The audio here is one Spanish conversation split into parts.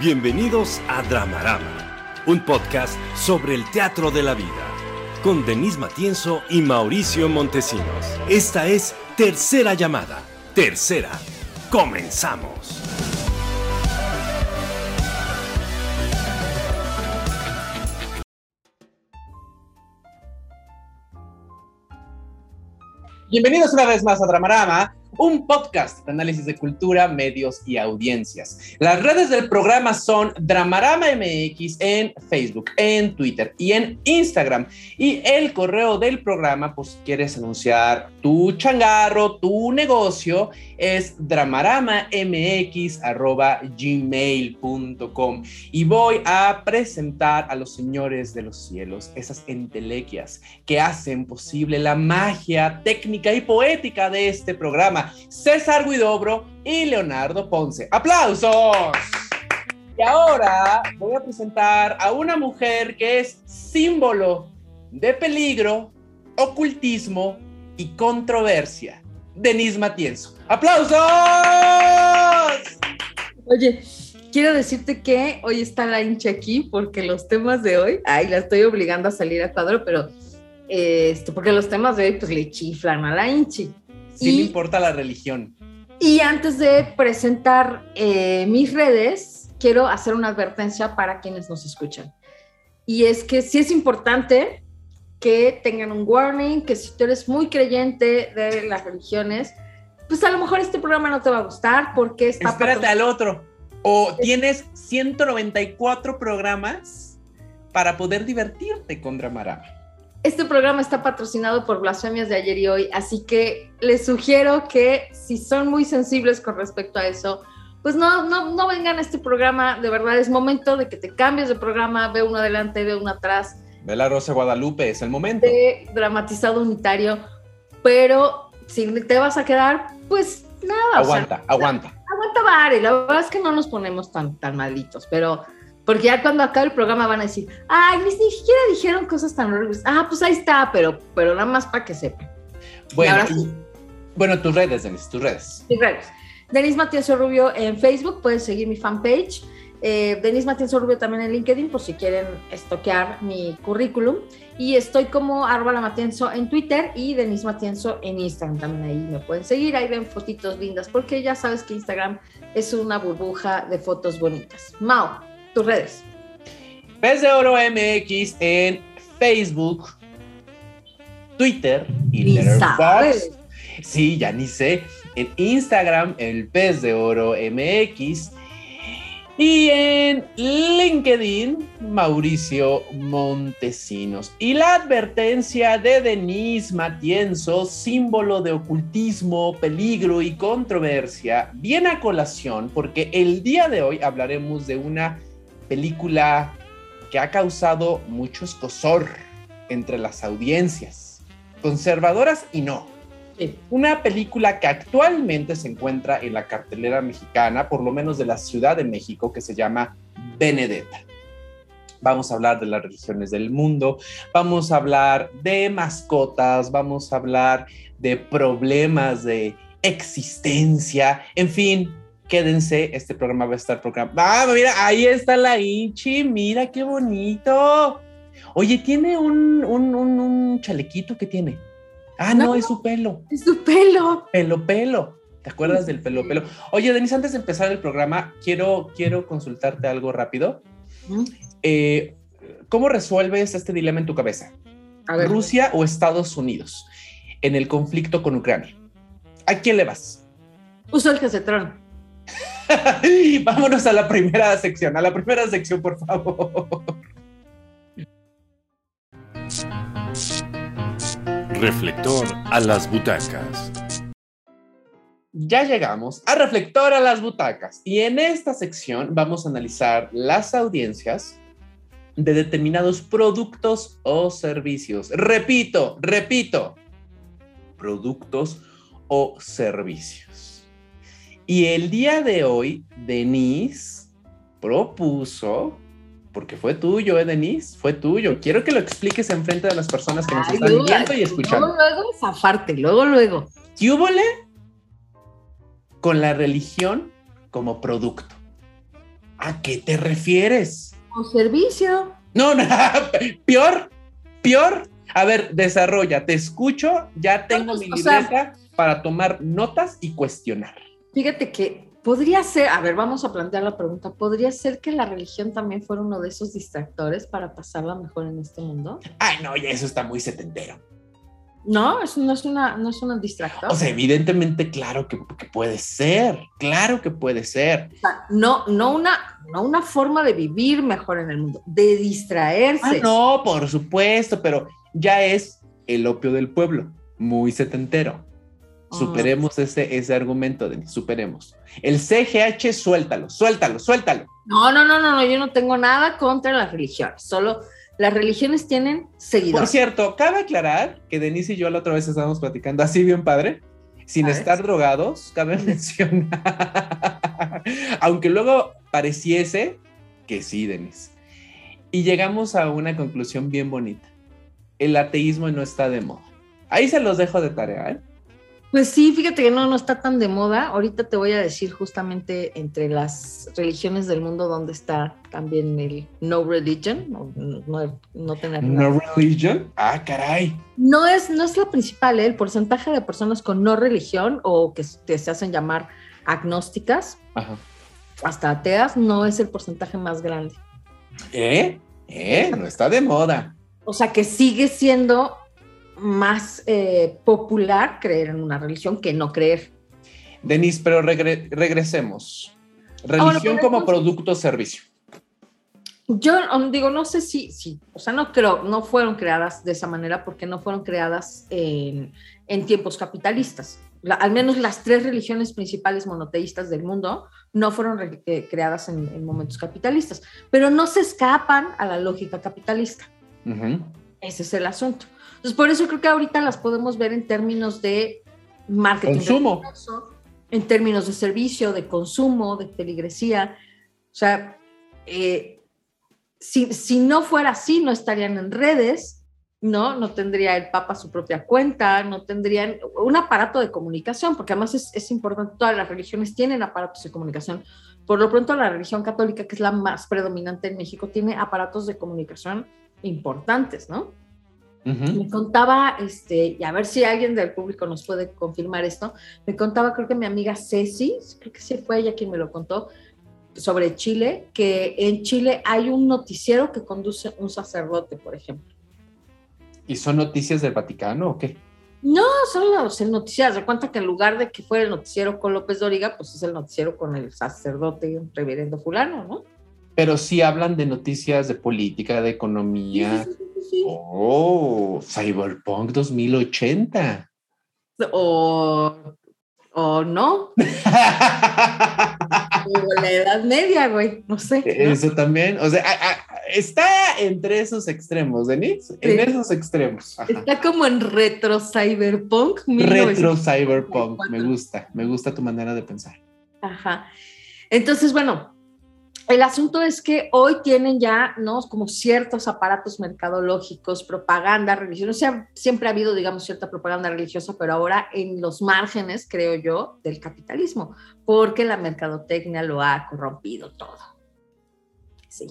Bienvenidos a Dramarama, un podcast sobre el teatro de la vida, con Denise Matienzo y Mauricio Montesinos. Esta es Tercera Llamada. Tercera. Comenzamos. Bienvenidos una vez más a Dramarama, un podcast de análisis de cultura, medios y audiencias. Las redes del programa son Dramarama MX en Facebook, en Twitter y en Instagram. Y el correo del programa, pues si quieres anunciar tu changarro, tu negocio, es dramaramamx.gmail.com. Y voy a presentar a los señores de los cielos, esas entelequias que hacen posible la magia técnica y poética de este programa. César Guidobro y Leonardo Ponce. ¡Aplausos! Y ahora voy a presentar a una mujer que es símbolo de peligro, ocultismo y controversia. Denise Matienzo. ¡Aplausos! Oye, quiero decirte que hoy está la hincha aquí porque los temas de hoy, ay, la estoy obligando a salir a cuadro, pero eh, esto, porque los temas de hoy pues le chiflan a la hinchi. Sí le importa la religión. Y antes de presentar eh, mis redes, quiero hacer una advertencia para quienes nos escuchan. Y es que sí es importante que tengan un warning, que si tú eres muy creyente de las religiones, pues a lo mejor este programa no te va a gustar porque está... Espérate al otro. O tienes 194 programas para poder divertirte con Dramarama. Este programa está patrocinado por Blasfemias de ayer y hoy, así que les sugiero que si son muy sensibles con respecto a eso, pues no, no, no vengan a este programa. De verdad es momento de que te cambies de programa, ve uno adelante, ve uno atrás. Ve la Rosa Guadalupe, es el momento. De dramatizado unitario, pero si te vas a quedar, pues nada. Aguanta, o sea, aguanta. Aguanta, Vare. La verdad es que no nos ponemos tan, tan malitos, pero porque ya cuando acabe el programa van a decir, ay, ni siquiera dijeron cosas tan horribles. Ah, pues ahí está, pero, pero nada más para que sepan. Bueno, sí. bueno, tus redes, Denis, tus redes. Mis redes. Denis Matienzo Rubio en Facebook, pueden seguir mi fanpage. Eh, Denis Matienzo Rubio también en LinkedIn, por si quieren estoquear mi currículum. Y estoy como Árbala Matienzo en Twitter y Denis Matienzo en Instagram. También ahí me pueden seguir, ahí ven fotitos lindas, porque ya sabes que Instagram es una burbuja de fotos bonitas. Mao, tus redes. Pez de Oro MX en Facebook, Twitter y Letterboxd. Sí, ya ni sé. En Instagram, el Pez de Oro MX. Y en LinkedIn, Mauricio Montesinos. Y la advertencia de Denise Matienzo, símbolo de ocultismo, peligro y controversia, viene a colación porque el día de hoy hablaremos de una película que ha causado mucho escosor entre las audiencias, conservadoras y no. Sí. Una película que actualmente se encuentra en la cartelera mexicana, por lo menos de la Ciudad de México, que se llama Benedetta. Vamos a hablar de las religiones del mundo, vamos a hablar de mascotas, vamos a hablar de problemas de existencia, en fin, quédense, este programa va a estar programa. Ah, mira, ahí está la Inchi, mira qué bonito. Oye, tiene un, un, un, un chalequito que tiene. Ah, no, no, es su pelo. Es su pelo. Pelo, pelo. ¿Te acuerdas del pelo, pelo? Oye, Denise, antes de empezar el programa, quiero, quiero consultarte algo rápido. ¿Mm? Eh, ¿Cómo resuelves este dilema en tu cabeza? ¿Rusia o Estados Unidos en el conflicto con Ucrania? ¿A quién le vas? Uso el casetrón. Vámonos a la primera sección, a la primera sección, por favor. Reflector a las butacas. Ya llegamos a Reflector a las butacas y en esta sección vamos a analizar las audiencias de determinados productos o servicios. Repito, repito, productos o servicios. Y el día de hoy, Denise propuso, porque fue tuyo, ¿eh, Denise? Fue tuyo. Quiero que lo expliques en frente de las personas que nos Ay, están luego, viendo y escuchando. Luego, luego, zafarte, luego, luego. ¿Qué húbole con la religión como producto? ¿A qué te refieres? O servicio. No, no, peor, peor. A ver, desarrolla, te escucho, ya tengo mi libreta para tomar notas y cuestionar. Fíjate que podría ser, a ver, vamos a plantear la pregunta, ¿podría ser que la religión también fuera uno de esos distractores para pasarla mejor en este mundo? Ay, no, ya eso está muy setentero. No, eso no es una, no es una distractor. O sea, evidentemente, claro que, puede ser, claro que puede ser. no, no una, no una forma de vivir mejor en el mundo, de distraerse. Ah, no, por supuesto, pero ya es el opio del pueblo, muy setentero. Ah. Superemos ese, ese argumento, Denis, superemos. El CGH, suéltalo, suéltalo, suéltalo. No, no, no, no, no, yo no tengo nada contra la religión, solo las religiones tienen seguidores. Por cierto, cabe aclarar que Denise y yo la otra vez estábamos platicando así bien padre, sin estar drogados, cabe mencionar. Aunque luego pareciese que sí, Denise. Y llegamos a una conclusión bien bonita. El ateísmo no está de moda. Ahí se los dejo de tarea, ¿eh? Pues sí, fíjate que no, no está tan de moda. Ahorita te voy a decir justamente entre las religiones del mundo donde está también el no religion, no, no, tener No religion, ah, caray. No es, no es la principal, ¿eh? el porcentaje de personas con no religión o que, se hacen llamar agnósticas, hasta ateas, no es el porcentaje más grande. ¿Eh? ¿Eh? No está de moda. O sea que sigue siendo más eh, popular creer en una religión que no creer. Denise, pero regresemos. Ah, religión como producto o servicio. Yo um, digo, no sé si, si, o sea, no creo, no fueron creadas de esa manera porque no fueron creadas en, tiempos capitalistas. al menos las tres religiones principales monoteístas del mundo no fueron eh, creadas en, momentos capitalistas, pero no se escapan a la lógica capitalista. Ese es el asunto. Entonces, por eso creo que ahorita las podemos ver en términos de marketing. Consumo. en términos de servicio, de consumo, de feligresía. O sea, eh, si, si, no fuera así, no estarían en redes, ¿no? No tendría el Papa su propia cuenta, no tendrían un aparato de comunicación, porque además es, es importante, todas las religiones tienen aparatos de comunicación. Por lo pronto, la religión católica, que es la más predominante en México, tiene aparatos de comunicación importantes, ¿no? Me contaba, este, y a ver si alguien del público nos puede confirmar esto, me contaba, creo que mi amiga Ceci, creo que sí fue ella quien me lo contó, sobre Chile, que en Chile hay un noticiero que conduce un sacerdote, por ejemplo. ¿Y son noticias del Vaticano o qué? No, son los noticiarios. De cuenta que en lugar de que fuera el noticiero con López Dóriga, pues es el noticiero con el sacerdote reverendo fulano, ¿no? Pero sí hablan de noticias de política, de economía. Oh, Cyberpunk 2080. O, o no. o la Edad Media, güey. No sé. Eso también. O sea, está entre esos extremos, Denise. En esos extremos. Está como en retro Cyberpunk. Retro Cyberpunk. Me gusta. Me gusta tu manera de pensar. Ajá. Entonces, bueno, el asunto es que hoy tienen ya, ¿no? Como ciertos aparatos mercadológicos, propaganda religiosa. O sea, siempre ha habido, digamos, cierta propaganda religiosa, pero ahora en los márgenes, creo yo, del capitalismo, porque la mercadotecnia lo ha corrompido todo. Sí.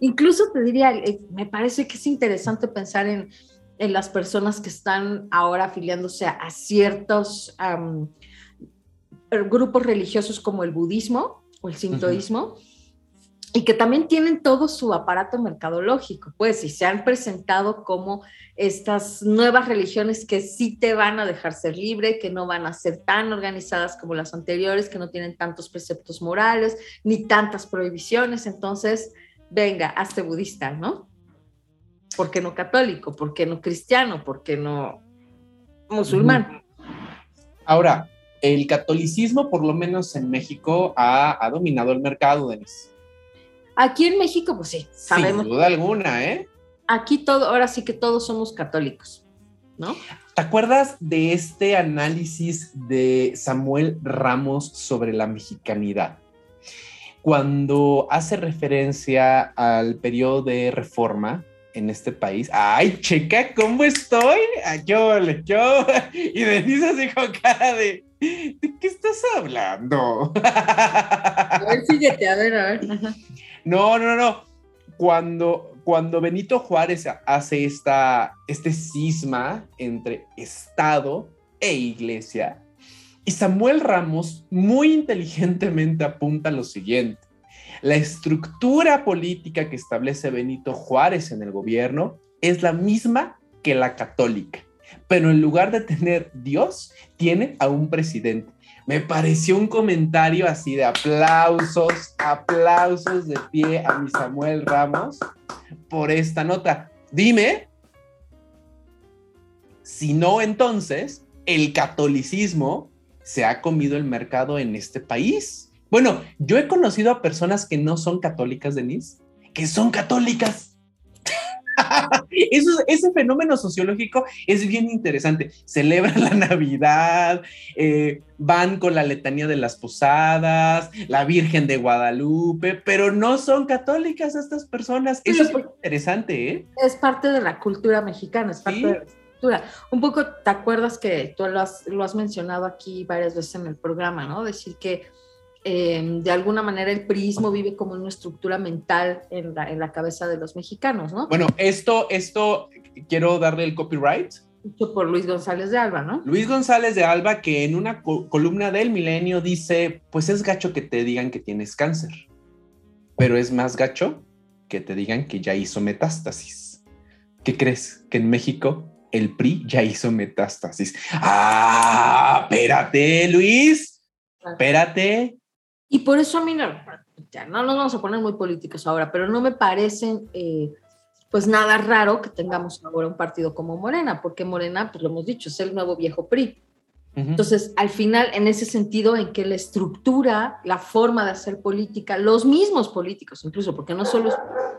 Incluso te diría, eh, me parece que es interesante pensar en, las personas que están ahora afiliándose a, ciertos grupos religiosos como el budismo, o el sintoísmo, y que también tienen todo su aparato mercadológico, pues, y se han presentado como estas nuevas religiones que sí te van a dejar ser libre, que no van a ser tan organizadas como las anteriores, que no tienen tantos preceptos morales, ni tantas prohibiciones, entonces, venga, hazte budista, ¿no? ¿Por qué no católico? ¿Por qué no cristiano? ¿Por qué no musulmán? Ahora, el catolicismo, por lo menos en México, ha, dominado el mercado, Denis. Aquí en México, pues sí, sabemos. Sin duda alguna, ¿eh? Aquí todo, ahora sí que todos somos católicos, ¿no? ¿Te acuerdas de este análisis de Samuel Ramos sobre la mexicanidad? Cuando hace referencia al periodo de reforma en este país. ¡Ay, checa cómo estoy! Yo, yo. Y Denise así con cara de ¿De qué estás hablando? A ver síguete, a ver, a ver. No, no, no. Cuando, cuando Benito Juárez hace esta, este cisma entre Estado e Iglesia, y Samuel Ramos muy inteligentemente apunta lo siguiente. La estructura política que establece Benito Juárez en el gobierno es la misma que la católica, pero en lugar de tener Dios, tiene a un presidente. Me pareció un comentario así de aplausos, aplausos de pie a mi Samuel Ramos por esta nota. Dime, si no, entonces el catolicismo se ha comido el mercado en este país. Bueno, yo he conocido a personas que no son católicas, Denise, que son católicas. Eso, ese fenómeno sociológico es bien interesante. Celebran la Navidad, eh, van con la letanía de las posadas, la Virgen de Guadalupe, pero no son católicas estas personas. Eso es muy interesante, ¿eh? Es parte de la cultura mexicana, es parte de la cultura. Un poco, ¿te acuerdas que tú lo has, lo has mencionado aquí varias veces en el programa, ¿no? Decir que Em, de alguna manera el prismo vive como una estructura mental en la, cabeza de los mexicanos, ¿no? Bueno, esto, esto quiero darle el copyright. Por Luis González de Alba, ¿no? Luis González de Alba, que en una columna del milenio dice, pues es gacho que te digan que tienes cáncer, pero es más gacho que te digan que ya hizo metástasis. ¿Qué crees? Que en México el PRI ya hizo metástasis. Ah, espérate, Luis. Espérate, y por eso a mí no, no nos vamos a poner muy políticos ahora, pero no me parecen eh, pues nada raro que tengamos ahora un partido como Morena, porque Morena, pues lo hemos dicho, es el nuevo viejo PRI. Entonces, al final, en ese sentido, en que la estructura, la forma de hacer política, los mismos políticos, incluso, porque no solo es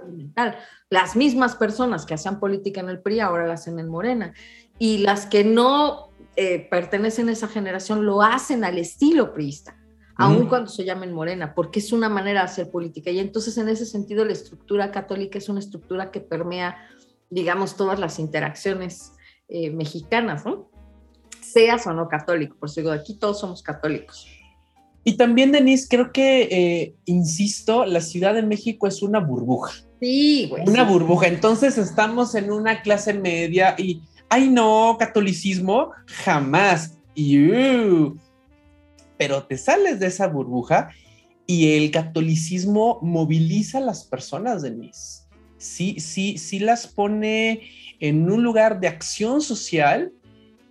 mental, las mismas personas que hacían política en el PRI ahora la hacen en Morena, y las que no eh, pertenecen a esa generación lo hacen al estilo priista aun cuando se llamen morena, porque es una manera de hacer política. Y entonces, en ese sentido, la estructura católica es una estructura que permea, digamos, todas las interacciones eh, mexicanas, ¿no? Seas o no católico, por eso digo, aquí todos somos católicos. Y también, Denise, creo que, eh, insisto, la Ciudad de México es una burbuja. Sí, güey. Una burbuja. Entonces estamos en una clase media y, ay no, catolicismo, jamás. Y, uh, pero te sales de esa burbuja y el catolicismo moviliza a las personas, Denise. Sí, sí, sí las pone en un lugar de acción social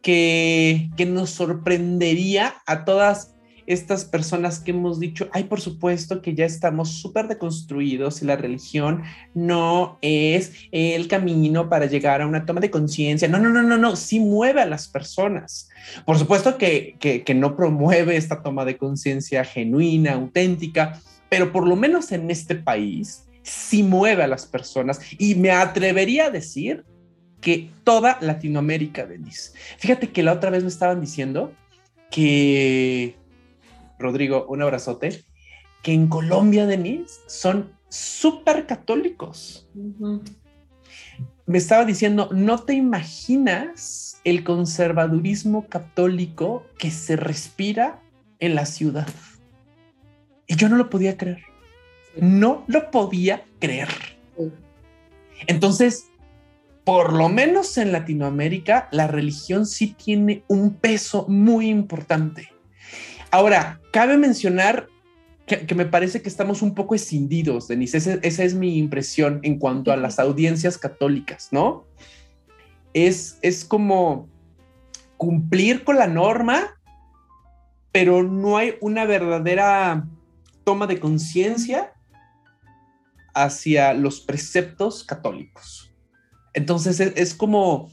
que, que nos sorprendería a todas estas personas que hemos dicho, ay, por supuesto que ya estamos súper deconstruidos y la religión no es el camino para llegar a una toma de conciencia. No, no, no, no, no, sí mueve a las personas. Por supuesto que, que, no promueve esta toma de conciencia genuina, auténtica, pero por lo menos en este país sí mueve a las personas y me atrevería a decir que toda Latinoamérica, Denise. Fíjate que la otra vez me estaban diciendo que Rodrigo, un abrazote, que en Colombia, Denise, son súper católicos. Me estaba diciendo, no te imaginas el conservadurismo católico que se respira en la ciudad. Y yo no lo podía creer. No lo podía creer. Entonces, por lo menos en Latinoamérica, la religión sí tiene un peso muy importante. Ahora, cabe mencionar que, me parece que estamos un poco escindidos, Denise. esa es mi impresión en cuanto a las audiencias católicas, ¿no? Es, es como cumplir con la norma, pero no hay una verdadera toma de conciencia hacia los preceptos católicos. Entonces es como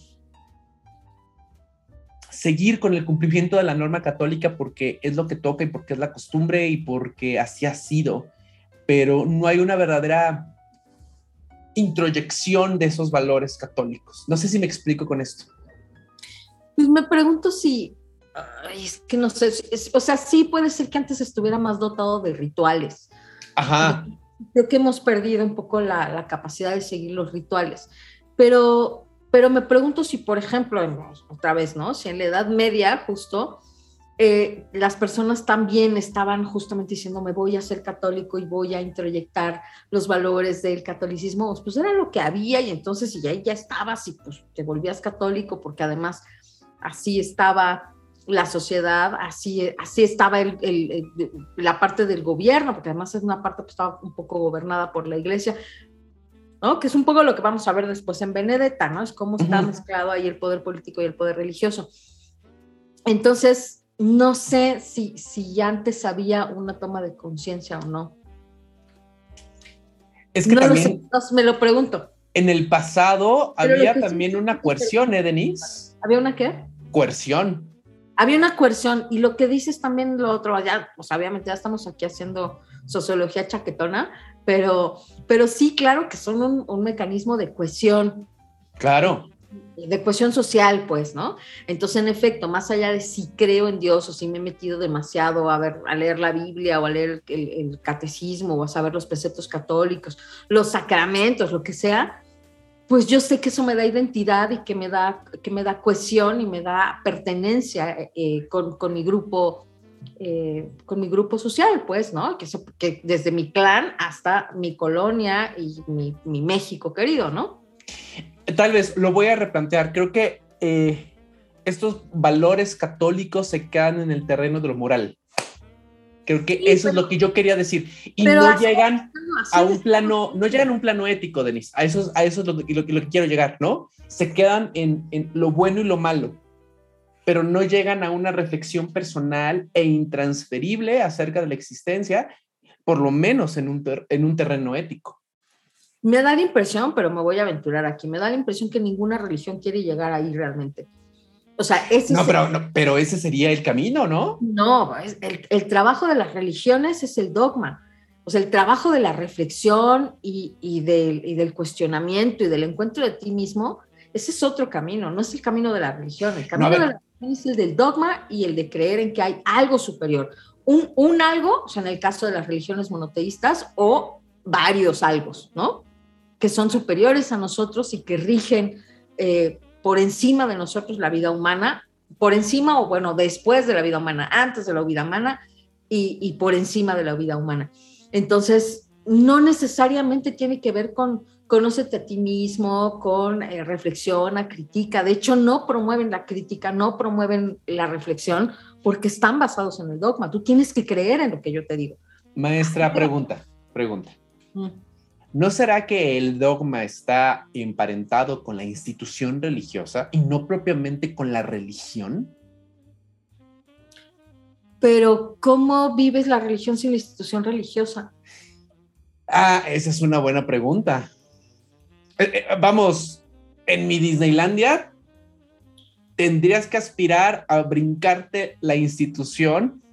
seguir con el cumplimiento de la norma católica porque es lo que toca y porque es la costumbre y porque así ha sido, pero no hay una verdadera introyección de esos valores católicos. No sé si me explico con esto. Pues me pregunto si, es que no sé, o sea, sí puede ser que antes estuviera más dotado de rituales. Ajá. Creo que hemos perdido un poco la, la capacidad de seguir los rituales, pero pero me pregunto si, por ejemplo, otra vez, ¿no? Si en la Edad Media, justo, eh, las personas también estaban justamente diciendo, me voy a ser católico y voy a introyectar los valores del catolicismo, pues era lo que había y entonces si ya, ya estabas y pues te volvías católico porque además así estaba la sociedad, así, así estaba la parte del gobierno, porque además es una parte que estaba un poco gobernada por la iglesia, ¿no? que es un poco lo que vamos a ver después en Benedetta, ¿no? es cómo está mezclado ahí el poder político y el poder religioso. Entonces, no sé si, si antes había una toma de conciencia o no. Es que también... me lo pregunto. En el pasado había también una coerción, ¿eh, Denise? ¿Había una qué? Coerción. Había una coerción y lo que dices también lo otro, ya, pues obviamente ya estamos aquí haciendo sociología chaquetona, pero, pero sí, claro que son un, un mecanismo de cohesión. Claro de cuestión social, pues, ¿no? Entonces, en efecto, más allá de si creo en Dios o si me he metido demasiado a, ver, a leer la Biblia o a leer el, catecismo o a saber los preceptos católicos, los sacramentos, lo que sea, pues yo sé que eso me da identidad y que me da, que me da cohesión y me da pertenencia eh, con, con, mi grupo. Eh, con mi grupo social, pues, ¿no? Que, que desde mi clan hasta mi colonia y mi, mi México querido, ¿no? Tal vez lo voy a replantear. Creo que eh, estos valores católicos se quedan en el terreno de lo moral. Creo que eso es lo que yo quería decir. Y no llegan a un plano, no llegan a un plano ético, Denise. A eso, a eso es lo, lo, que quiero llegar, ¿no? Se quedan en, en, lo bueno y lo malo, pero no llegan a una reflexión personal e intransferible acerca de la existencia, por lo menos en un, en un terreno ético. Me da la impresión, pero me voy a aventurar aquí, me da la impresión que ninguna religión quiere llegar ahí realmente. O sea, ese no, pero, pero ese sería el camino, ¿no? No, el, el, trabajo de las religiones es el dogma. O sea, el trabajo de la reflexión y, y, del, y del cuestionamiento y del encuentro de ti mismo, ese es otro camino, no es el camino de la religión. El camino de la religión es el del dogma y el de creer en que hay algo superior. Un, un algo, o sea, en el caso de las religiones monoteístas, o varios algos, ¿no? Que son superiores a nosotros y que rigen eh, por encima de nosotros la vida humana, por encima o bueno, después de la vida humana, antes de la vida humana y, por encima de la vida humana. Entonces, no necesariamente tiene que ver con conócete a ti mismo, con eh, reflexión, a crítica. De hecho, no promueven la crítica, no promueven la reflexión porque están basados en el dogma. Tú tienes que creer en lo que yo te digo. Maestra, pregunta, pregunta. Mm. ¿No será que el dogma está emparentado con la institución religiosa y no propiamente con la religión? Pero, ¿cómo vives la religión sin la institución religiosa? Ah, esa es una buena pregunta. Eh, eh, vamos, en mi Disneylandia tendrías que aspirar a brincarte la institución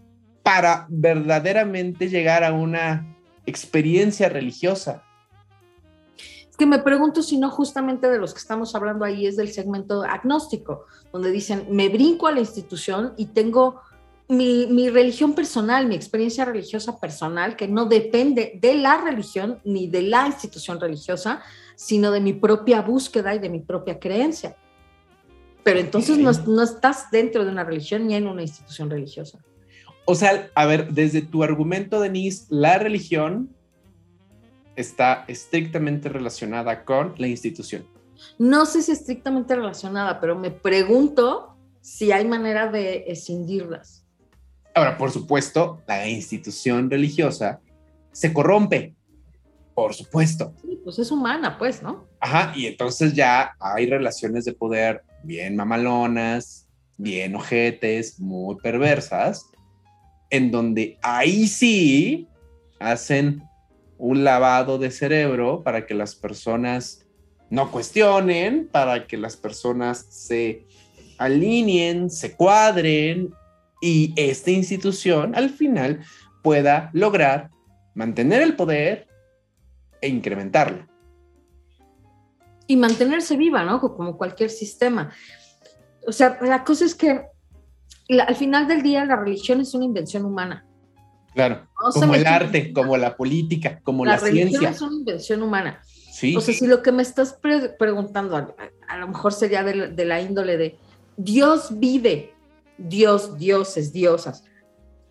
para verdaderamente llegar a una experiencia religiosa que me pregunto si no justamente de los que estamos hablando ahí es del segmento agnóstico, donde dicen, me brinco a la institución y tengo mi, mi, religión personal, mi experiencia religiosa personal, que no depende de la religión ni de la institución religiosa, sino de mi propia búsqueda y de mi propia creencia. Pero entonces no, no estás dentro de una religión ni en una institución religiosa. O sea, a ver, desde tu argumento, Denise, la religión está estrictamente relacionada con la institución. No sé si estrictamente relacionada, pero me pregunto si hay manera de escindirlas. Ahora, por supuesto, la institución religiosa se corrompe. Por supuesto. Sí, pues es humana, pues, ¿no? Ajá, y entonces ya hay relaciones de poder bien mamalonas, bien ojetes, muy perversas, en donde ahí sí hacen un lavado de cerebro para que las personas no cuestionen, para que las personas se alineen, se cuadren y esta institución al final pueda lograr mantener el poder e incrementarlo. Y mantenerse viva, ¿no? Como cualquier sistema. O sea, la cosa es que al final del día la religión es una invención humana. Claro, como el arte, como la política, como la, ciencia. La es una invención humana. Sí. O sea, si lo que me estás preguntando, a, lo mejor sería de, la índole de Dios vive Dios, dioses, diosas,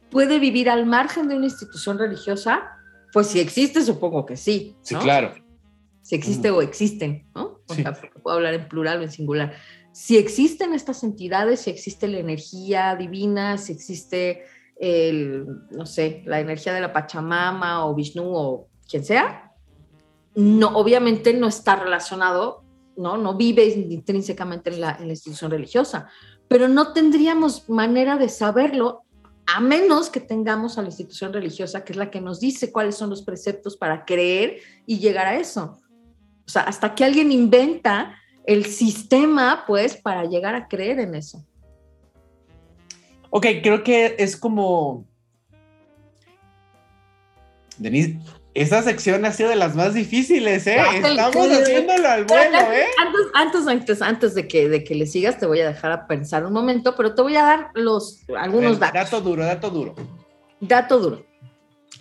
puede vivir al margen de una institución religiosa? Pues si existe, supongo que sí. Sí, claro. Si existe o existen, ¿no? O sea, puedo hablar en plural o en singular. Si existen estas entidades, si existe la energía divina, si existe el, no sé, la energía de la Pachamama o Vishnu o quien sea, no, obviamente no está relacionado, ¿no? No vive intrínsecamente en la, en la institución religiosa, pero no tendríamos manera de saberlo a menos que tengamos a la institución religiosa, que es la que nos dice cuáles son los preceptos para creer y llegar a eso. O sea, hasta que alguien inventa el sistema, pues, para llegar a creer en eso. Ok, creo que es como... Denise, esta sección ha sido de las más difíciles, ¿eh? Estamos haciéndolo al vuelo, ¿eh? Antes, antes, antes, de, que, de que le sigas, te voy a dejar a pensar un momento, pero te voy a dar los, algunos datos. Dato duro, dato duro. Dato duro.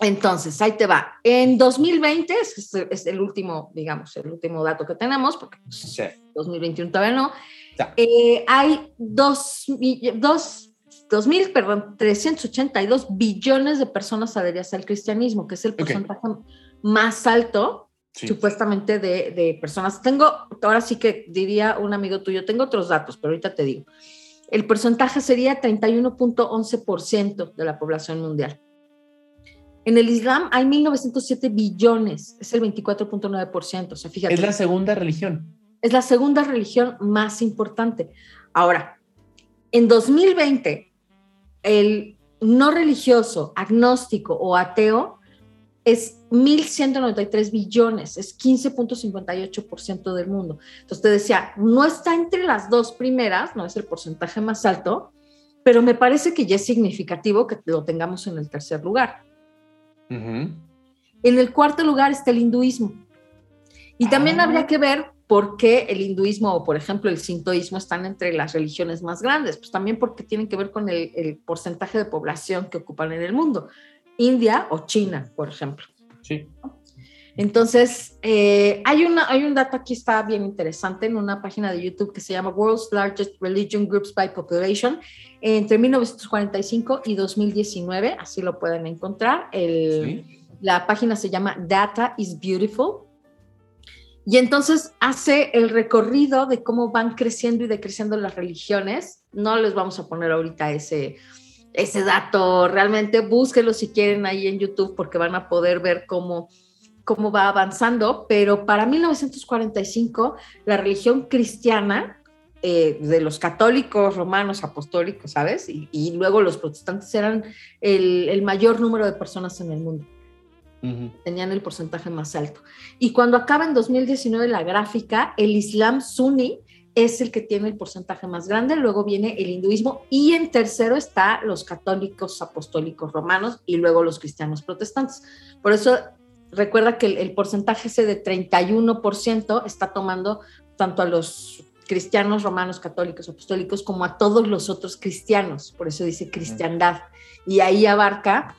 Entonces, ahí te va. En 2020, es, el último, digamos, el último dato que tenemos, porque 2021 todavía no, eh, hay dos, dos 2.000, perdón, 382 billones de personas adheridas al cristianismo, que es el porcentaje más alto, supuestamente, de, de, personas. Tengo, ahora sí que diría un amigo tuyo, tengo otros datos, pero ahorita te digo. El porcentaje sería 31.11% de la población mundial. En el Islam hay 1.907 billones, es el 24.9%. O sea, fíjate. Es la segunda religión. Es la segunda religión más importante. Ahora, en 2020, el no religioso, agnóstico o ateo es 1.193 billones, es 15.58% del mundo. Entonces te decía, no está entre las dos primeras, no es el porcentaje más alto, pero me parece que ya es significativo que lo tengamos en el tercer lugar. En el cuarto lugar está el hinduismo. Y también ah. habría que ver por qué el hinduismo o, por ejemplo, el sintoísmo están entre las religiones más grandes. Pues también porque tienen que ver con el, porcentaje de población que ocupan en el mundo. India o China, por ejemplo. Sí. Entonces, eh, hay, una, hay un dato aquí, está bien interesante, en una página de YouTube que se llama World's Largest Religion Groups by Population, entre 1945 y 2019, así lo pueden encontrar. La página se llama Data is Beautiful. Y entonces hace el recorrido de cómo van creciendo y decreciendo las religiones. No les vamos a poner ahorita ese, ese dato, realmente búsquenlo si quieren ahí en YouTube porque van a poder ver cómo, cómo va avanzando. Pero para 1945 la religión cristiana eh, de los católicos romanos apostólicos, ¿sabes? Y, luego los protestantes eran el mayor número de personas en el mundo tenían el porcentaje más alto. Y cuando acaba en 2019 la gráfica, el Islam suní es el que tiene el porcentaje más grande, luego viene el hinduismo y en tercero está los católicos apostólicos romanos y luego los cristianos protestantes. Por eso recuerda que el, porcentaje ese de 31% está tomando tanto a los cristianos romanos católicos apostólicos como a todos los otros cristianos, por eso dice cristiandad. Y ahí abarca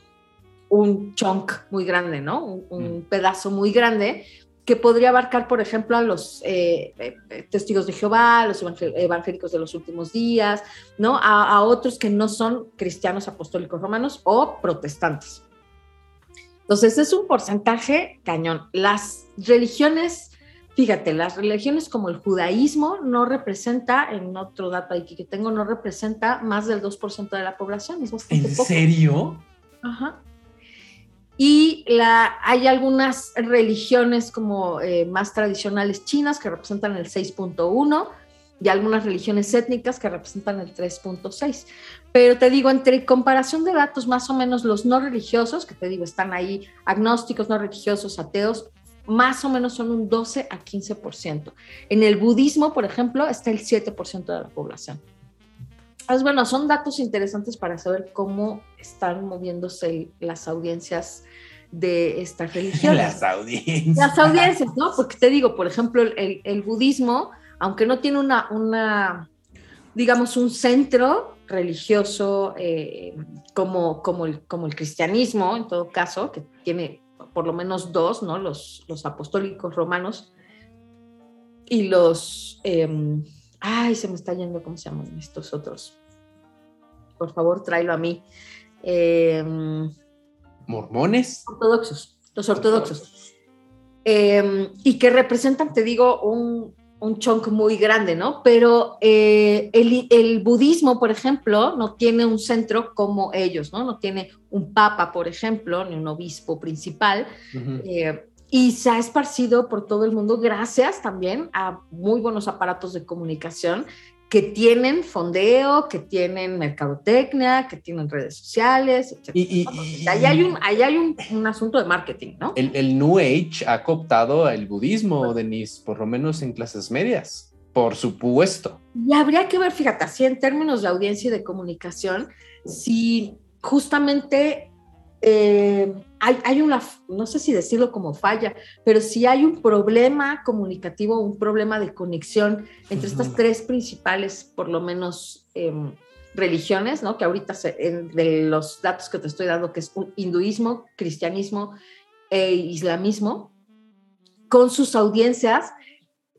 un chunk muy grande, ¿no? Un, mm. pedazo muy grande que podría abarcar, por ejemplo, a los eh, eh, testigos de Jehová, los evangélicos de los últimos días, ¿no? A, otros que no son cristianos apostólicos romanos o protestantes. Entonces, es un porcentaje cañón. Las religiones, fíjate, las religiones como el judaísmo no representa, en otro dato aquí que tengo, no representa más del 2% de la población. Es ¿En serio? Ajá. Y la, hay algunas religiones como eh, más tradicionales chinas que representan el 6.1 y algunas religiones étnicas que representan el 3.6. Pero te digo, entre comparación de datos, más o menos los no religiosos, que te digo, están ahí agnósticos, no religiosos, ateos, más o menos son un 12 a 15%. En el budismo, por ejemplo, está el 7% de la población. Pues bueno, son datos interesantes para saber cómo están moviéndose las audiencias de estas religiones. Las audiencias. Las audiencias, ¿no? Porque te digo, por ejemplo, el, budismo, aunque no tiene una, una, digamos, un centro religioso eh, como, como, el, como el cristianismo, en todo caso, que tiene por lo menos dos, ¿no? Los, los apostólicos romanos y los... Em, ay, se me está yendo, ¿cómo se llaman estos otros? por favor, tráelo a mí. Em, ¿Mormones? Ortodoxos, los ortodoxos. Em, y que representan, te digo, un, un chunk muy grande, ¿no? Pero eh, el, budismo, por ejemplo, no tiene un centro como ellos, ¿no? No tiene un papa, por ejemplo, ni un obispo principal. Eh, y se ha esparcido por todo el mundo gracias también a muy buenos aparatos de comunicación que tienen fondeo, que tienen mercadotecnia, que tienen redes sociales, etc. Y, ahí hay, un, ahí hay un, asunto de marketing, ¿no? El, New Age ha cooptado el budismo, Denise, por lo menos en clases medias, por supuesto. Y habría que ver, fíjate, así en términos de audiencia y de comunicación, si justamente eh, hay, una, no sé si decirlo como falla, pero si hay un problema comunicativo, un problema de conexión entre estas tres principales, por lo menos, em, religiones, ¿no? Que ahorita de los datos que te estoy dando, que es un hinduismo, cristianismo e islamismo, con sus audiencias,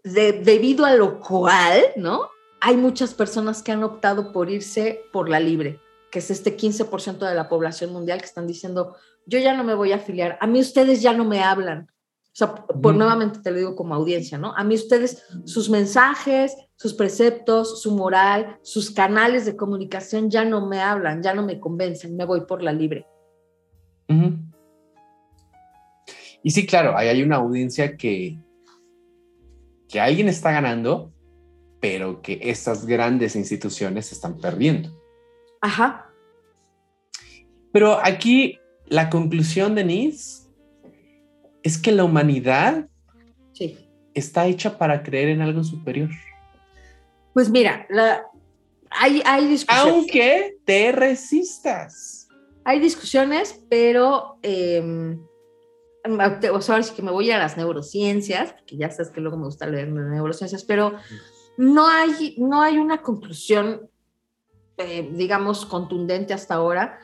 debido a lo cual, ¿no? Hay muchas personas que han optado por irse por la libre, que es este 15% de la población mundial que están diciendo, yo ya no me voy a afiliar, a mí ustedes ya no me hablan. O sea, por, nuevamente te lo digo como audiencia, ¿no? A mí ustedes, sus mensajes, sus preceptos, su moral, sus canales de comunicación ya no me hablan, ya no me convencen, me voy por la libre. Y sí, claro, ahí hay una audiencia que, que alguien está ganando, pero que estas grandes instituciones están perdiendo. Ajá. Pero aquí la conclusión, Denise, es que la humanidad está hecha para creer en algo superior. Pues mira, hay, hay discusiones. Aunque te resistas. Hay discusiones, pero eh, o sea, ahora sí que me voy a las neurociencias, que ya sabes que luego me gusta leer neurociencias, pero no hay, no hay una conclusión, eh, digamos, contundente hasta ahora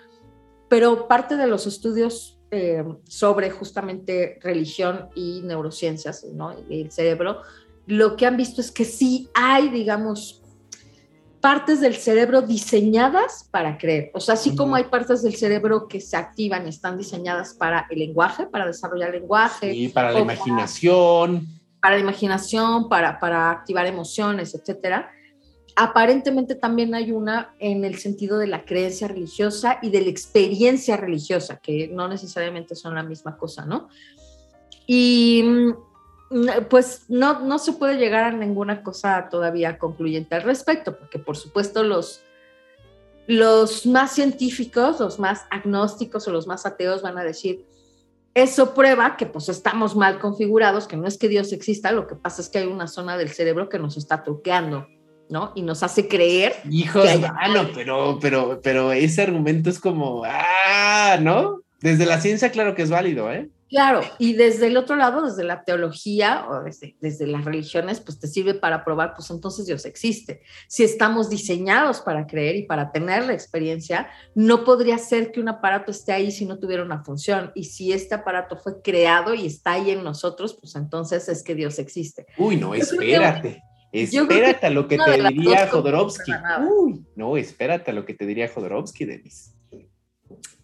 pero parte de los estudios eh, sobre justamente religión y neurociencias, ¿no? el cerebro, lo que han visto es que sí hay, digamos, partes del cerebro diseñadas para creer. O sea, así como hay partes del cerebro que se activan y están diseñadas para el lenguaje, para desarrollar lenguaje. Y para la imaginación. Para, la imaginación, para, para activar emociones, etcétera aparentemente también hay una en el sentido de la creencia religiosa y de la experiencia religiosa, que no necesariamente son la misma cosa, ¿no? Y mm, pues no, no se puede llegar a ninguna cosa todavía concluyente al respecto, porque por supuesto los, los más científicos, los más agnósticos o los más ateos van a decir, eso prueba que pues estamos mal configurados, que no es que Dios exista, lo que pasa es que hay una zona del cerebro que nos está truqueando ¿no? Y nos hace creer. Hijos, bueno, pero, pero, pero ese argumento es como, ah, ¿no? Desde la ciencia, claro que es válido, ¿eh? Claro, y desde el otro lado, desde la teología o desde, desde, las religiones, pues te sirve para probar, pues entonces Dios existe. Si estamos diseñados para creer y para tener la experiencia, no podría ser que un aparato esté ahí si no tuviera una función. Y si este aparato fue creado y está ahí en nosotros, pues entonces es que Dios existe. Uy, no, espérate. Espérate a lo que te diría Jodorowsky. Uy, no, espérate a lo que te diría Jodorowsky, Denis.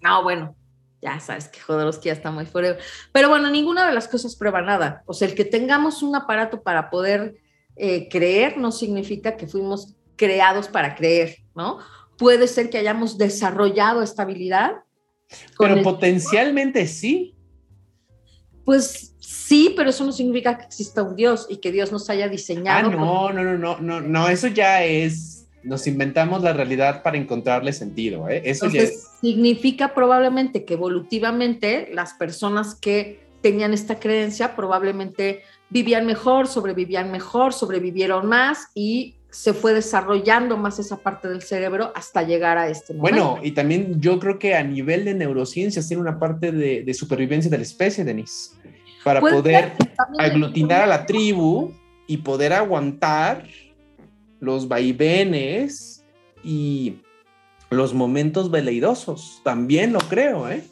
No, bueno, ya sabes que Jodorowsky ya está muy fuera. Pero bueno, ninguna de las cosas prueba nada. O sea, el que tengamos un aparato para poder eh, creer no significa que fuimos creados para creer, ¿no? Puede ser que hayamos desarrollado estabilidad. Pero potencialmente sí. Pues Sí, pero eso no significa que exista un Dios y que Dios nos haya diseñado. Ah, no, no, no, no, no, no, eso ya es, nos inventamos la realidad para encontrarle sentido, ¿eh? Eso ya es... Significa probablemente que evolutivamente las personas que tenían esta creencia probablemente vivían mejor, sobrevivían mejor, sobrevivieron más y se fue desarrollando más esa parte del cerebro hasta llegar a este momento. Bueno, y también yo creo que a nivel de neurociencias tiene una parte de, de supervivencia de la especie, Denise para poder aglutinar a la tribu y poder aguantar los vaivenes y los momentos veleidosos. También lo creo, ¿eh?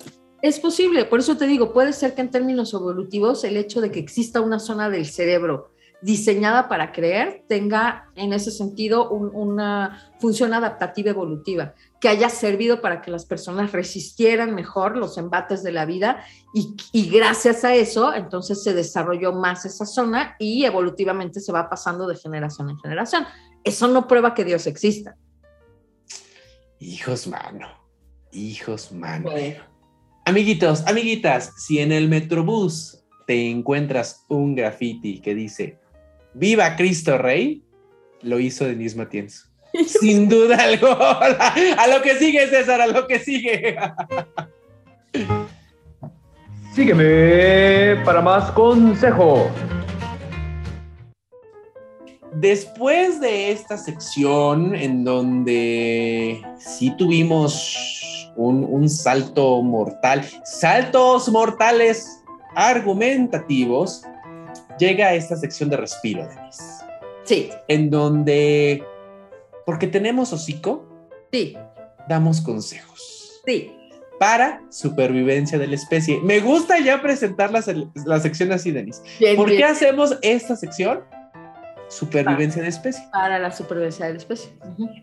Es posible, por eso te digo, puede ser que en términos evolutivos el hecho de que exista una zona del cerebro diseñada para creer tenga en ese sentido una función adaptativa evolutiva, que haya servido para que las personas resistieran mejor los embates de la vida y, y gracias a eso entonces se desarrolló más esa zona y evolutivamente se va pasando de generación en generación. Eso no prueba que Dios exista. Hijos, mano. Hijos, mano. Amiguitos, amiguitas, si en el Metrobús te encuentras un graffiti que dice Viva Cristo Rey, lo hizo Denise Matienzo. Sin duda alguna. A lo que sigue, César, a lo que sigue. Sígueme para más consejo. Después de esta sección en donde sí tuvimos un, un salto mortal, saltos mortales argumentativos, llega a esta sección de respiro, Denise. Sí. En donde, porque tenemos hocico, sí. damos consejos. Sí. Para supervivencia de la especie. Me gusta ya presentar la, la sección así, Denise. ¿Por qué hacemos esta sección? Supervivencia de la especie. Para la supervivencia de la especie.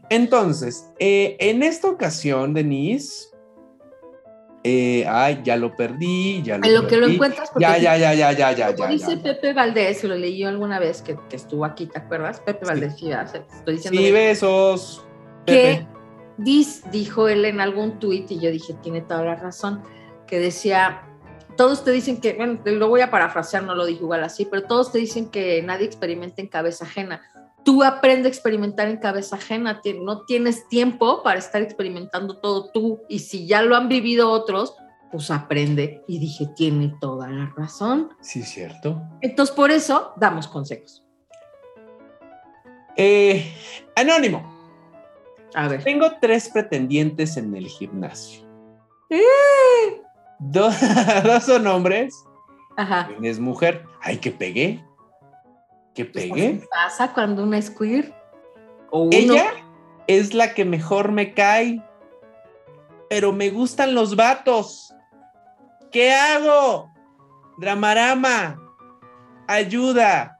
Entonces, eh, en esta ocasión, Denise, eh, ay, ya lo perdí, ya lo En lo que lo encuentras. Ya, ya, ya, ya, ya, ya, ya. Dice Pepe Valdés, lo leí yo alguna vez que, que estuvo aquí, ¿te acuerdas? Pepe Valdés, sí, estoy diciendo. Sí, besos. Que Dis, dijo él en algún tuit, y yo dije, tiene toda la razón, que decía, todos te dicen que, bueno, lo voy a parafrasear, no lo dijo igual así, pero todos te dicen que nadie experimenta en cabeza ajena tú aprendes a experimentar en cabeza ajena, no tienes tiempo para estar experimentando todo tú y si ya lo han vivido otros, pues aprende. Y dije, tiene toda la razón. Sí, cierto. Entonces, por eso damos consejos. Eh, anónimo. A ver. Tengo tres pretendientes en el gimnasio. ¡Eh! Dos, dos son hombres. Ajá. es mujer. Ay, que pegué que pegue. ¿Qué pasa cuando una es queer? O Ella es la que mejor me cae, pero me gustan los vatos. ¿Qué hago? Dramarama, ayuda.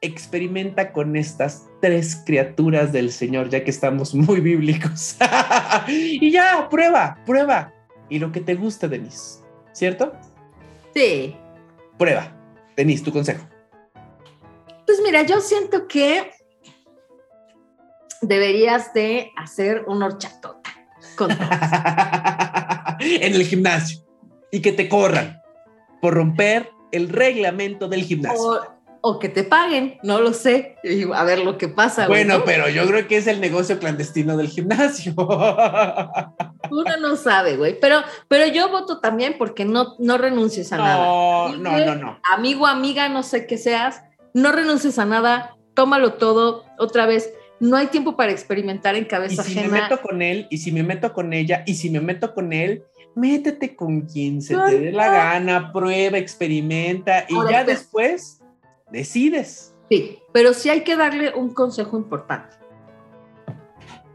Experimenta con estas tres criaturas del Señor, ya que estamos muy bíblicos. y ya, prueba, prueba. Y lo que te gusta, Denise, ¿cierto? Sí. Prueba. Denise, tu consejo. Pues mira, yo siento que deberías de hacer un horchatota con en el gimnasio y que te corran por romper el reglamento del gimnasio. O, que te paguen, no lo sé. A ver lo que pasa. Bueno, pero yo creo que es el negocio clandestino del gimnasio. Uno no sabe, güey. Pero, pero yo voto también porque no, no renuncies a nada. No, no, no, no. Amigo, amiga, no sé qué seas, no renuncies a nada, tómalo todo, otra vez. No hay tiempo para experimentar en cabeza y si me meto con él, y si me meto con ella, y si me meto con él, métete con quien se te dé la gana, prueba, experimenta, y ya después decides. Sí, pero sí hay que darle un consejo importante.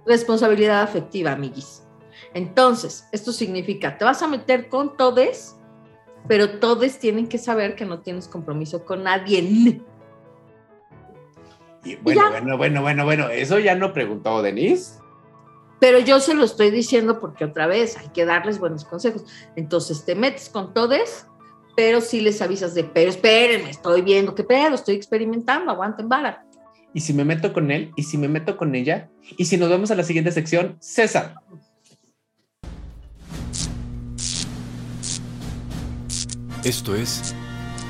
Responsabilidad afectiva, amiguis. Entonces, esto significa, te vas a meter con todes, pero todes tienen que saber que no tienes compromiso con nadie bueno, bueno, bueno, bueno, bueno, eso ya no preguntó Denise. Pero yo se lo estoy diciendo porque otra vez hay que darles buenos consejos. Entonces te metes con todes, pero sí les avisas de, pero espérenme, estoy viendo qué pedo, estoy experimentando, aguanten vara. Y si me meto con él, y si me meto con ella, y si nos vemos a la siguiente sección, César. Esto es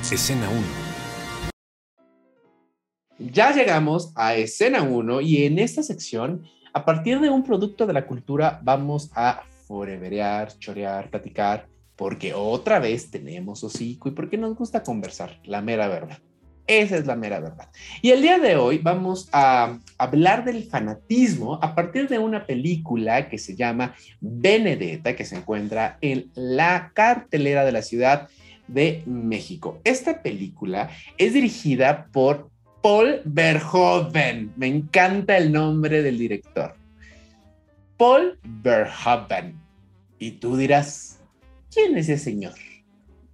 Escena 1 ya llegamos a escena 1 y en esta sección, a partir de un producto de la cultura, vamos a foreverear, chorear, platicar, porque otra vez tenemos hocico y porque nos gusta conversar, la mera verdad. Esa es la mera verdad. Y el día de hoy vamos a hablar del fanatismo a partir de una película que se llama Benedetta, que se encuentra en la cartelera de la Ciudad de México. Esta película es dirigida por Paul Verhoeven. Me encanta el nombre del director. Paul Verhoeven. Y tú dirás, ¿quién es ese señor?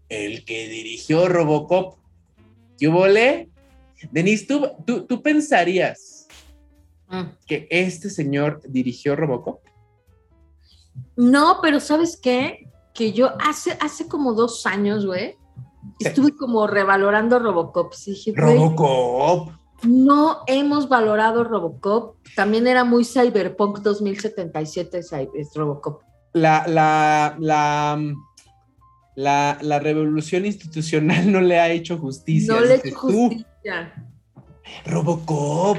El que dirigió Robocop. ¿Qué volé? Denise, ¿tú, tú, pensarías mm. que este señor dirigió Robocop? No, pero ¿sabes qué? Que yo hace, hace como dos años, güey, estuve como revalorando Robocop. Robocop. No hemos valorado Robocop. También era muy Cyberpunk 2077 es Robocop. La, la, la, la, la, revolución institucional no le ha hecho justicia. No le ha hecho justicia. Robocop.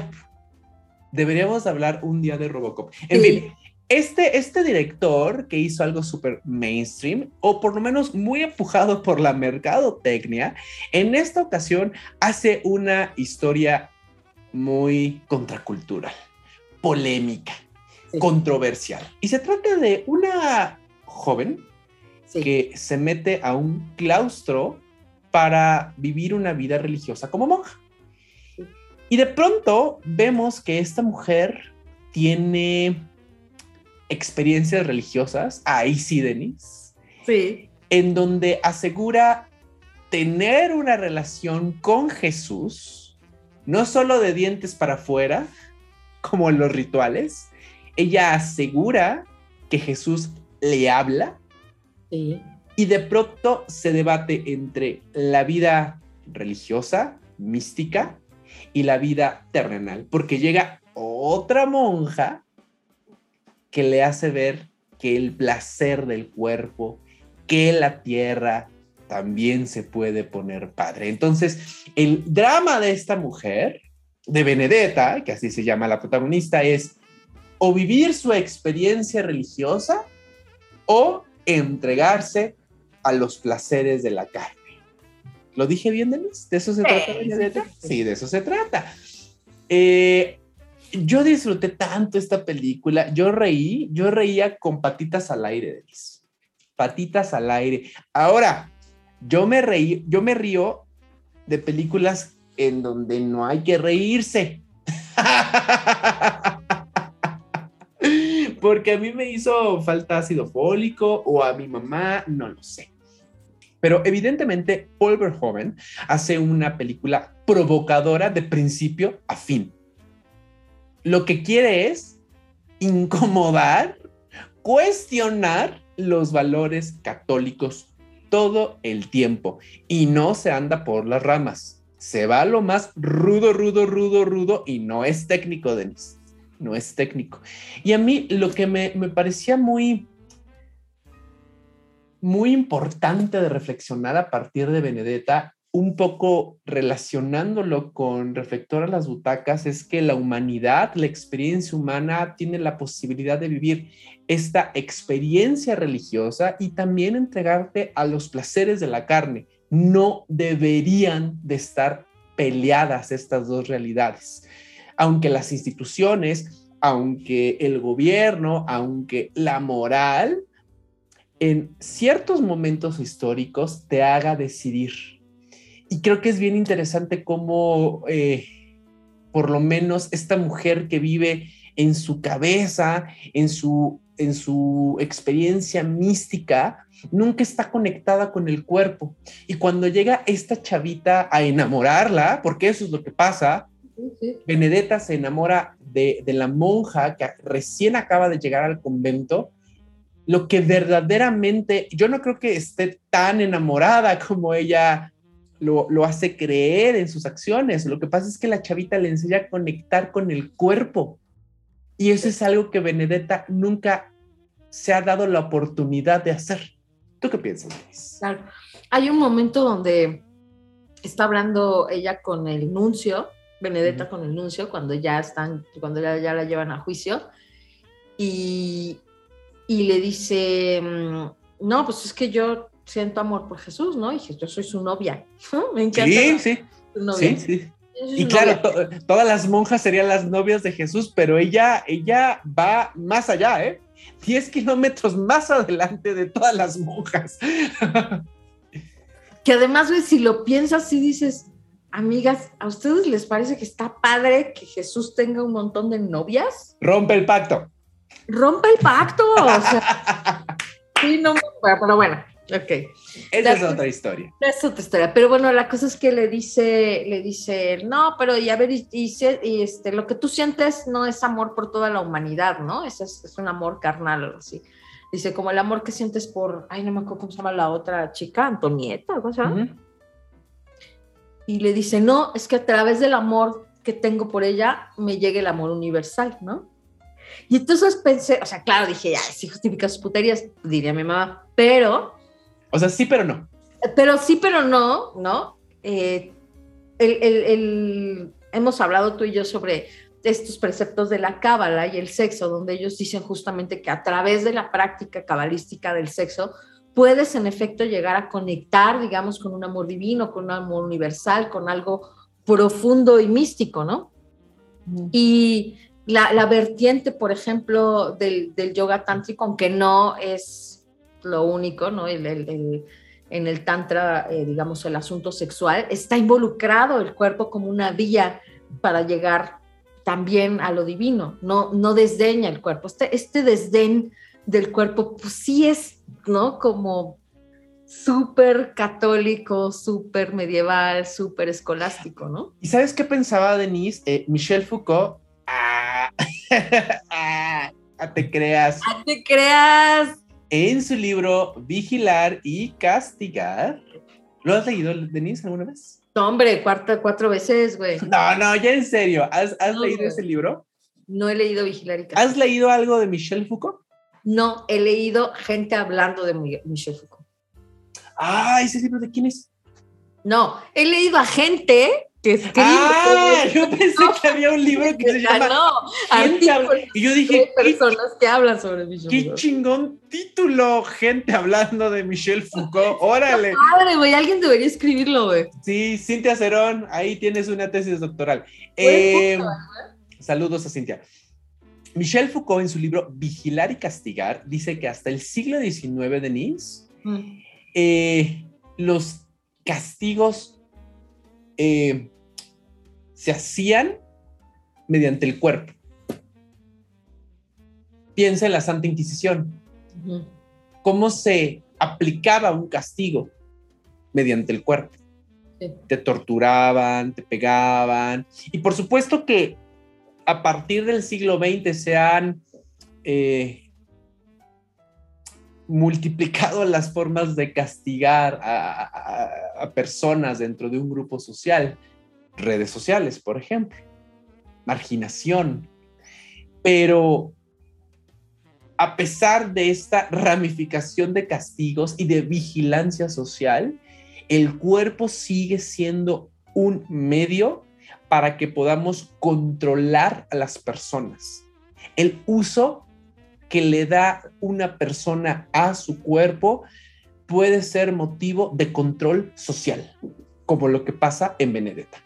Deberíamos hablar un día de Robocop. En fin, este, este director que hizo algo súper mainstream, o por lo menos muy empujado por la mercadotecnia, en esta ocasión hace una historia muy contracultural, polémica, controversial. Y se trata de una joven que se mete a un claustro para vivir una vida religiosa como monja. Y de pronto vemos que esta mujer tiene experiencias religiosas, ahí sí, Denise. Sí. En donde asegura tener una relación con Jesús, no solo de dientes para afuera, como en los rituales, ella asegura que Jesús le habla. Sí. Y de pronto se debate entre la vida religiosa, mística, y la vida terrenal, porque llega otra monja que le hace ver que el placer del cuerpo, que la tierra también se puede poner padre. Entonces, el drama de esta mujer, de Benedetta, que así se llama la protagonista, es o vivir su experiencia religiosa o entregarse a los placeres de la carne. ¿Lo dije bien, Denise? ¿De eso se trata, Benedetta? Sí, de eso se trata. Eh, yo disfruté tanto esta película, yo reí, yo reía con patitas al aire. Patitas al aire. Ahora, yo me reí, yo me río de películas en donde no hay que reírse. Porque a mí me hizo falta ácido fólico o a mi mamá, no lo sé. Pero evidentemente Paul Verhoeven hace una película provocadora de principio a fin lo que quiere es incomodar, cuestionar los valores católicos todo el tiempo y no se anda por las ramas. Se va a lo más rudo, rudo, rudo, rudo y no es técnico, Denis. No es técnico. Y a mí lo que me, me parecía muy, muy importante de reflexionar a partir de Benedetta un poco relacionándolo con Reflector a las butacas, es que la humanidad, la experiencia humana, tiene la posibilidad de vivir esta experiencia religiosa y también entregarte a los placeres de la carne. No deberían de estar peleadas estas dos realidades. Aunque las instituciones, aunque el gobierno, aunque la moral, en ciertos momentos históricos te haga decidir y creo que es bien interesante cómo, eh, por lo menos, esta mujer que vive en su cabeza, en su, en su experiencia mística, nunca está conectada con el cuerpo. Y cuando llega esta chavita a enamorarla, porque eso es lo que pasa, Benedetta se enamora de, de la monja que recién acaba de llegar al convento, lo que verdaderamente, yo no creo que esté tan enamorada como ella lo, hace creer en sus acciones. Lo que pasa es que la chavita le enseña a conectar con el cuerpo. Y eso es algo que Benedetta nunca se ha dado la oportunidad de hacer. ¿Tú qué piensas, Luis? Claro. Hay un momento donde está hablando ella con el nuncio, Benedetta con el nuncio, cuando ya están, cuando ya, ya la llevan a juicio, y, y le dice, mm, no, pues es que yo siento amor por Jesús, ¿no? Y yo soy su novia. Me encanta. Sí, sí. Sí, sí. Y claro, todas las monjas serían las novias de Jesús, pero ella, ella va más allá, ¿eh? 10 kilómetros más adelante de todas las monjas. que además, si lo piensas, y dices, amigas, ¿a ustedes les parece que está padre que Jesús tenga un montón de novias? Rompe el pacto. Rompe el pacto. O sea, sí, no, pero bueno, Ok. Esa es otra historia. Es otra historia. Pero bueno, la cosa es que le dice, le dice, no, pero y a ver, y, y, este, lo que tú sientes no es amor por toda la humanidad, ¿no? Es, es, un amor carnal, algo así. Dice, como el amor que sientes por, ay, no me acuerdo cómo se llama la otra chica, Antonieta, algo así. Y le dice, no, es que a través del amor que tengo por ella me llega el amor universal, ¿no? Y entonces pensé, o sea, claro, dije, ya, si justifica sus puterías, diría mi mamá, pero o sea, sí, pero no. Pero sí, pero no, ¿no? Eh, hemos hablado tú y yo sobre estos preceptos de la cábala y el sexo, donde ellos dicen justamente que a través de la práctica cabalística del sexo puedes en efecto llegar a conectar, digamos, con un amor divino, con un amor universal, con algo profundo y místico, ¿no? Y la, vertiente, por ejemplo, del, del yoga tántrico, aunque no es lo único, ¿no? El, en el tantra, eh, digamos, el asunto sexual, está involucrado el cuerpo como una vía para llegar también a lo divino, no, no desdeña el cuerpo. Este, este desdén del cuerpo, pues sí es, ¿no? Como súper católico, súper medieval, súper escolástico, ¿no? ¿Y sabes qué pensaba Denise? Eh, Michel Foucault, ah, ah, te creas. Ah, te creas en su libro Vigilar y Castigar. ¿Lo has leído, Denise, alguna vez? No, hombre, cuarta, cuatro veces, güey. No, no, ya en serio. ¿Has, leído ese libro? No he leído Vigilar y Castigar. ¿Has leído algo de Michel Foucault? No, he leído gente hablando de Michel Foucault. Ah, ¿ese libro de quién es? No, he leído a gente que escribe. Ah, yo pensé que había un libro que se llama. No, y yo dije. personas que hablan sobre Michel Qué chingón título, gente hablando de Michel Foucault. Órale. Padre, güey, alguien debería escribirlo, güey. Sí, Cintia Cerón, ahí tienes una tesis doctoral. Eh, saludos a Cintia. Michel Foucault en su libro Vigilar y Castigar dice que hasta el siglo XIX, Denise, mm. eh, los castigos eh, se hacían mediante el cuerpo. Piensa en la Santa Inquisición. ¿Cómo se aplicaba un castigo? Mediante el cuerpo. Te torturaban, te pegaban. Y por supuesto que a partir del siglo XX se han eh, multiplicado las formas de castigar a, personas dentro de un grupo social, redes sociales, por ejemplo, marginación. Pero a pesar de esta ramificación de castigos y de vigilancia social, el cuerpo sigue siendo un medio para que podamos controlar a las personas. El uso que le da una persona a su cuerpo puede ser motivo de control social, como lo que pasa en Benedetta.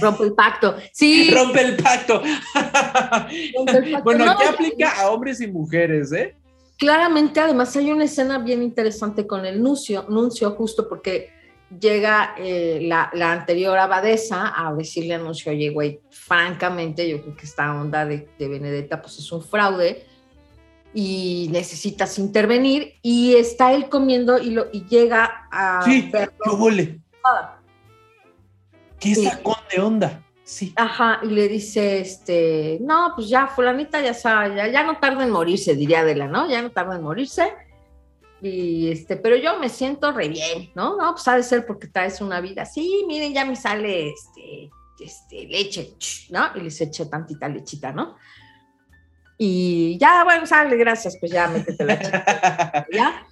Rompe el pacto. Sí. Rompe el pacto. bueno, ¿qué aplica a hombres y mujeres, ¿eh? Claramente, además, hay una escena bien interesante con el nuncio, nuncio justo porque llega eh, la, anterior abadesa a decirle anuncio, oye, güey, francamente, yo creo que esta onda de, Benedetta pues es un fraude y necesitas intervenir y está él comiendo y, lo, y llega a... Sí, ¿qué ¿Qué sacón de onda? Sí. Ajá, y le dice, este, no, pues ya, fulanita ya, ya, ya no tarda en morirse, diría Adela, ¿no? Ya no tarda en morirse y este, pero yo me siento re bien, ¿no? No, pues ha de ser porque traes una vida. Sí, miren, ya me sale este, este, leche, ¿no? Y les echo tantita lechita, ¿no? Y ya, bueno, sale, gracias, pues ya métete la chica, ¿ya?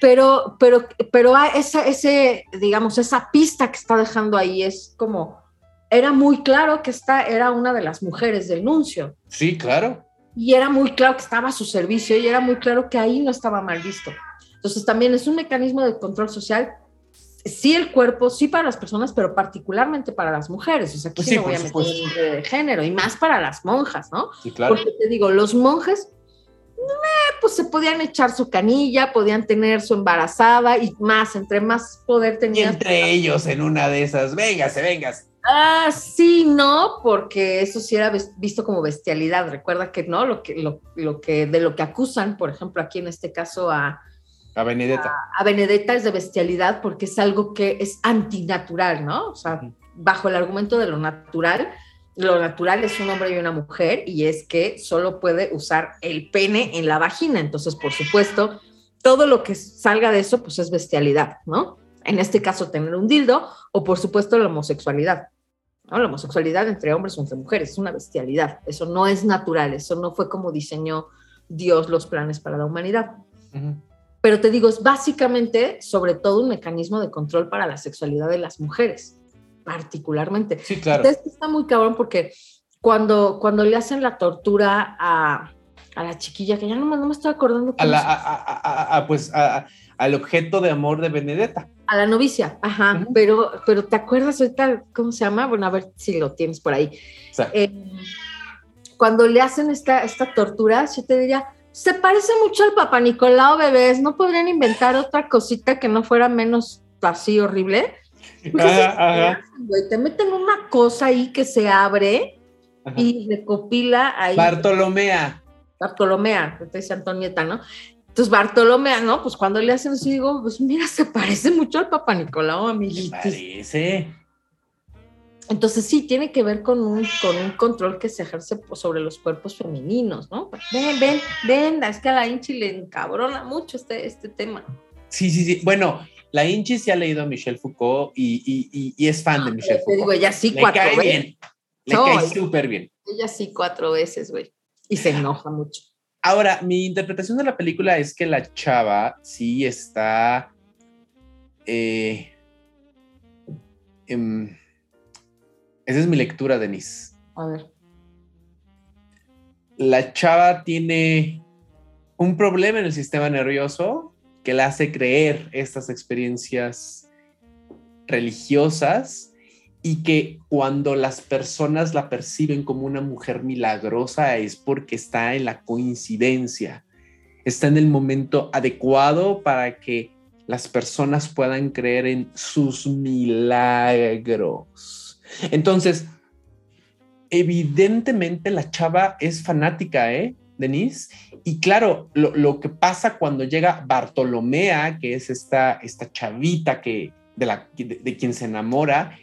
Pero, pero, pero esa, ese, digamos, esa pista que está dejando ahí es como, era muy claro que esta era una de las mujeres del nuncio. Sí, claro y era muy claro que estaba a su servicio y era muy claro que ahí no estaba mal visto. Entonces también es un mecanismo de control social, sí el cuerpo, sí para las personas, pero particularmente para las mujeres. O sea, aquí no voy a meter de género y más para las monjas, ¿no? Sí, claro. Porque te digo, los monjes, eh, pues se podían echar su canilla, podían tener su embarazada y más, entre más poder tenían. Y entre ellos en una de esas, véngase, véngase. Ah, sí, no, porque eso sí era visto como bestialidad. Recuerda que no, lo que, lo, que, de lo que acusan, por ejemplo, aquí en este caso a, a Benedetta. A, Benedetta es de bestialidad porque es algo que es antinatural, ¿no? O sea, bajo el argumento de lo natural, lo natural es un hombre y una mujer y es que solo puede usar el pene en la vagina. Entonces, por supuesto, todo lo que salga de eso, pues es bestialidad, ¿no? En este caso, tener un dildo o, por supuesto, la homosexualidad. ¿No? La homosexualidad entre hombres o entre mujeres es una bestialidad. Eso no es natural, eso no fue como diseñó Dios los planes para la humanidad. Pero te digo, es básicamente, sobre todo, un mecanismo de control para la sexualidad de las mujeres particularmente. Sí, claro. Entonces está muy cabrón porque cuando, cuando le hacen la tortura a, a la chiquilla, que ya no, no me estoy acordando. A la, a, a, pues al objeto de amor de Benedetta. A la novicia, ajá, pero, pero ¿te acuerdas ahorita cómo se llama? Bueno, a ver si lo tienes por ahí. Eh, cuando le hacen esta, esta tortura, yo te diría, se parece mucho al Papa Nicolau, bebés, ¿no podrían inventar otra cosita que no fuera menos así horrible? te meten una cosa ahí que se abre y recopila ahí. Bartolomea. Bartolomea, te dice Antonieta, ¿no? Entonces Bartolomea, ¿no? Pues cuando le hacen así, digo, pues mira, se parece mucho al Papa Nicolau, amiguitos. Parece. Entonces sí, tiene que ver con un, con un control que se ejerce sobre los cuerpos femeninos, ¿no? Ven, ven, ven, es que a la Inchi le encabrona mucho este, este tema. Sí, sí, sí. Bueno, la Inchi se ha leído a Michelle Foucault y, es fan de ah, Michelle Foucault. Digo, ella sí cuatro le cae Bien. Le cae súper bien. Ella sí cuatro veces, güey. Y se enoja mucho. Ahora, mi interpretación de la película es que la chava sí está... Eh, em, esa es mi lectura, Denise. A ver. La chava tiene un problema en el sistema nervioso que la hace creer estas experiencias religiosas y que cuando las personas la perciben como una mujer milagrosa es porque está en la coincidencia, está en el momento adecuado para que las personas puedan creer en sus milagros. Entonces, evidentemente la chava es fanática, ¿eh? Denise. Y claro, lo, que pasa cuando llega Bartolomea, que es esta, esta chavita que, de, la, de, quien se enamora,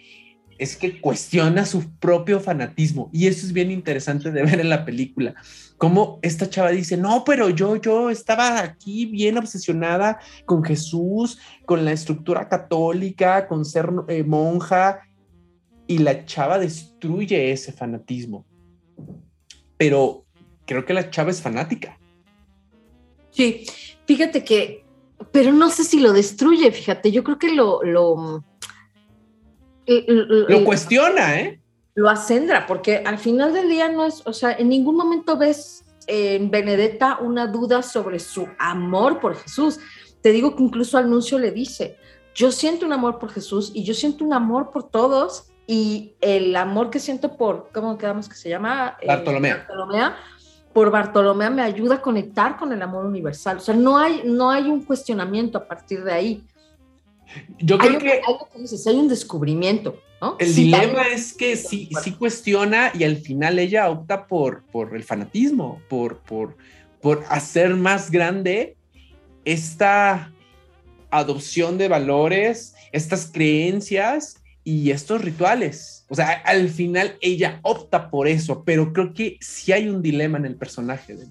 es que cuestiona su propio fanatismo. Y eso es bien interesante de ver en la película. Cómo esta chava dice, no, pero yo, yo estaba aquí bien obsesionada con Jesús, con la estructura católica, con ser eh, monja. Y la chava destruye ese fanatismo. Pero creo que la chava es fanática. Sí, fíjate que, pero no sé si lo destruye, fíjate, yo creo que. Lo, lo cuestiona, ¿eh? Lo acendra, porque al final del día no es, o sea, en ningún momento ves en Benedetta una duda sobre su amor por Jesús. Te digo que incluso al Nuncio le dice, yo siento un amor por Jesús y yo siento un amor por todos y el amor que siento por, ¿cómo quedamos que se llama? Eh, Bartolomea. Bartolomea por Bartolomé me ayuda a conectar con el amor universal. O sea, no hay, no hay un cuestionamiento a partir de ahí. Yo creo que, hay un descubrimiento, ¿no? El dilema es que sí, sí cuestiona y al final ella opta por, por el fanatismo, por, por, por hacer más grande esta adopción de valores, estas creencias y estos rituales. O sea, al final ella opta por eso, pero creo que sí hay un dilema en el personaje, de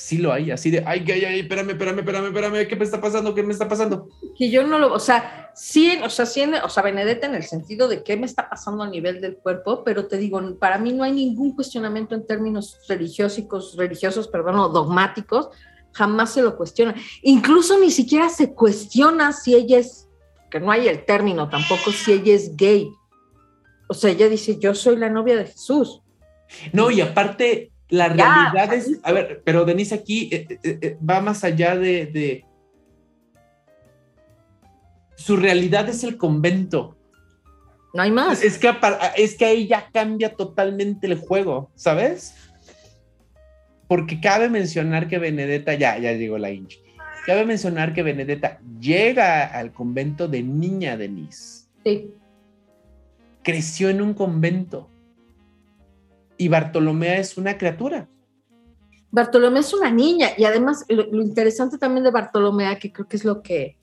Sí lo hay, así de, ay, ay, ay, espérame, espérame, espérame, espérame, ¿qué me está pasando? ¿Qué me está pasando? Que yo no lo, o sea, sí, o sea, sí, o sea, Benedetta en el sentido de qué me está pasando a nivel del cuerpo, pero te digo, para mí no hay ningún cuestionamiento en términos religiosos, religiosos, perdón, o dogmáticos, jamás se lo cuestiona. Incluso ni siquiera se cuestiona si ella es que no hay el término tampoco si ella es gay. O sea, ella dice, yo soy la novia de Jesús. No, y aparte, la realidad es, a ver, pero Denise aquí eh, eh, eh, va más allá de, Su realidad es el convento. No hay más. Es que, es que ahí ya cambia totalmente el juego, ¿sabes? Porque cabe mencionar que Benedetta, ya, ya llegó la hincha Cabe mencionar que Benedetta llega al convento de Niña Denise. Sí. creció en un convento. Y Bartolomea es una criatura. Bartolomea es una niña y además lo, interesante también de Bartolomea, que creo que es lo que,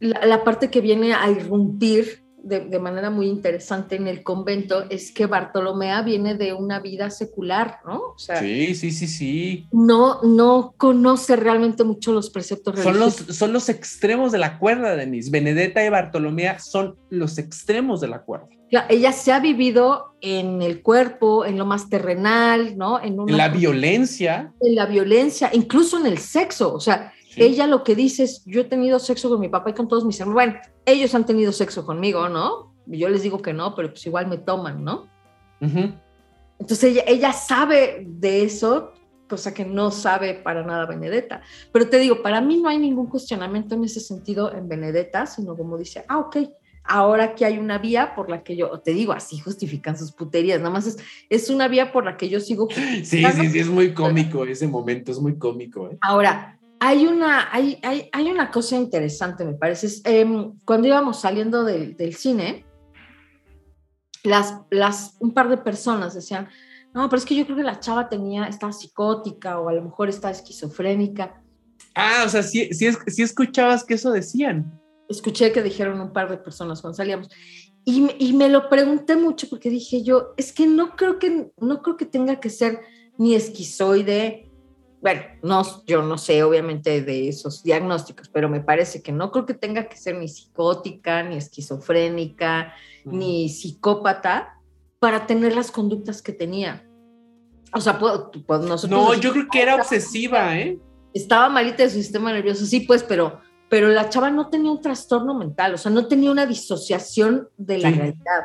la, parte que viene a irrumpir de, manera muy interesante en el convento, es que Bartolomea viene de una vida secular, ¿no? sí, sí, sí, sí. No, no conoce realmente mucho los preceptos religiosos. Son los, son los extremos de la cuerda, Denise. Benedetta y Bartolomea son los extremos de la cuerda ella se ha vivido en el cuerpo, en lo más terrenal, ¿no? En, la violencia. En la violencia, incluso en el sexo. O sea, ella lo que dice es, yo he tenido sexo con mi papá y con todos mis hermanos. Bueno, ellos han tenido sexo conmigo, ¿no? Yo les digo que no, pero pues igual me toman, ¿no? Entonces ella, ella sabe de eso, cosa que no sabe para nada Benedetta. Pero te digo, para mí no hay ningún cuestionamiento en ese sentido en Benedetta, sino como dice, ah, ok, ahora que hay una vía por la que yo, te digo, así justifican sus puterías, nada más es, es una vía por la que yo sigo. Sí, sí, sí, es muy cómico ese momento, es muy cómico. ¿eh? Ahora, hay una, hay, hay, hay, una cosa interesante, me parece. Em, cuando íbamos saliendo del, del cine, las, las, un par de personas decían, no, pero es que yo creo que la chava tenía, estaba psicótica o a lo mejor está esquizofrénica. Ah, o sea, sí, sí, sí escuchabas que eso decían escuché que dijeron un par de personas cuando salíamos. Y, y, me lo pregunté mucho porque dije yo, es que no creo que, no creo que tenga que ser ni esquizoide. Bueno, no, yo no sé obviamente de esos diagnósticos, pero me parece que no creo que tenga que ser ni psicótica, ni esquizofrénica, ni psicópata para tener las conductas que tenía. O sea, puedo, nosotros... No, yo creo que era obsesiva, ¿eh? Estaba malita de su sistema nervioso, sí, pues, pero pero la chava no tenía un trastorno mental, o sea, no tenía una disociación de la realidad.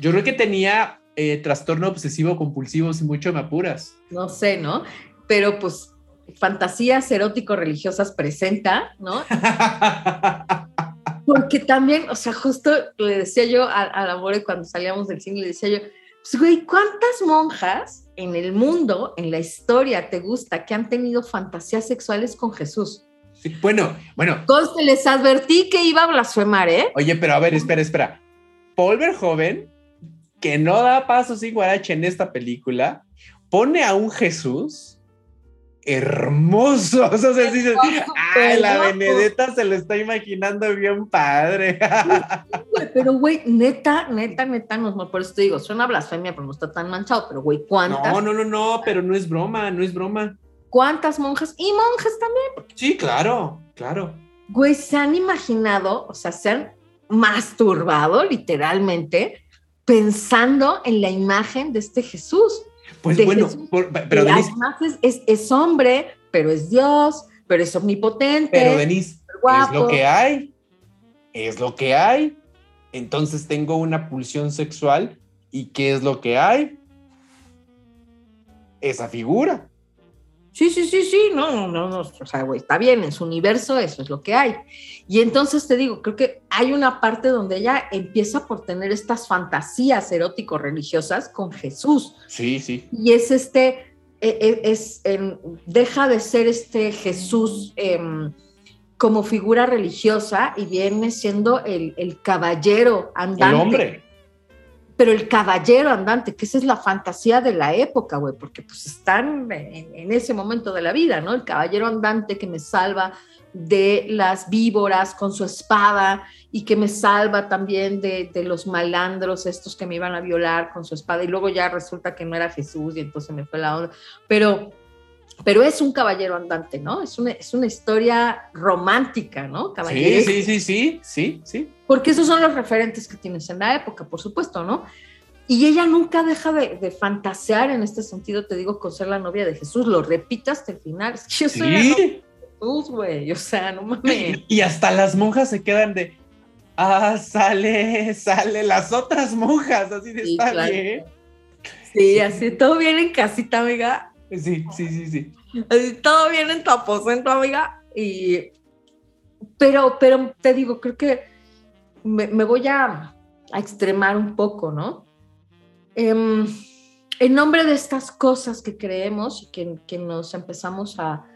Yo creo que tenía eh, trastorno obsesivo compulsivo, si mucho me apuras. No sé, ¿no? Pero pues fantasías erótico-religiosas presenta, ¿no? Porque también, o sea, justo le decía yo a, a la More cuando salíamos del cine, le decía yo, pues güey, ¿cuántas monjas en el mundo, en la historia, te gusta que han tenido fantasías sexuales con Jesús? Bueno, bueno. Conste, les advertí que iba a blasfemar, ¿eh? Oye, pero a ver, espera, espera. Paul Verhoeven, que no da pasos iguarache en esta película, pone a un Jesús hermoso. O sea, se dice, ay, la Benedetta se lo está imaginando bien padre. pero, güey, neta, neta, neta, no, por eso te digo, suena blasfemia, pero no está tan manchado, pero, güey, ¿cuántas? No, no, no, no, pero no es broma, no es broma cuántas monjas y monjas también. Sí, claro, claro. Güey, se han imaginado, o sea, se han masturbado literalmente pensando en la imagen de este Jesús. Pues bueno, pero Denise, es, es, hombre, pero es Dios, pero es omnipotente. Pero Denise, es lo que hay, es lo que hay. Entonces tengo una pulsión sexual y ¿qué es lo que hay? Esa figura. Sí, sí, sí, sí, no, no, no, no, o sea, güey, está bien, en su universo eso es lo que hay. Y entonces te digo, creo que hay una parte donde ella empieza por tener estas fantasías erótico-religiosas con Jesús. Sí, sí. Y es este, e, e, es, deja de ser este Jesús em, como figura religiosa y viene siendo el, el caballero andante. El hombre pero el caballero andante, que esa es la fantasía de la época, güey, porque pues están en, ese momento de la vida, ¿no? El caballero andante que me salva de las víboras con su espada y que me salva también de, los malandros estos que me iban a violar con su espada y luego ya resulta que no era Jesús y entonces me fue la onda, pero pero es un caballero andante, ¿no? Es una, es una historia romántica, ¿no? Sí, sí, sí, sí, sí, sí. Porque esos son los referentes que tienes en la época, por supuesto, ¿no? Y ella nunca deja de, fantasear en este sentido, te digo, con ser la novia de Jesús, lo repita hasta el final. Es que yo soy la novia de Jesús, güey, o sea, no mames. Y hasta las monjas se quedan de, ah, sale, sale, las otras monjas, así de, está bien. Sí, así, todo bien en casita, amiga Sí, sí, sí, sí. Todo bien en tu aposento, amiga. Y, pero, pero te digo, creo que me, voy a, extremar un poco, ¿no? Em, en nombre de estas cosas que creemos y que, que nos empezamos a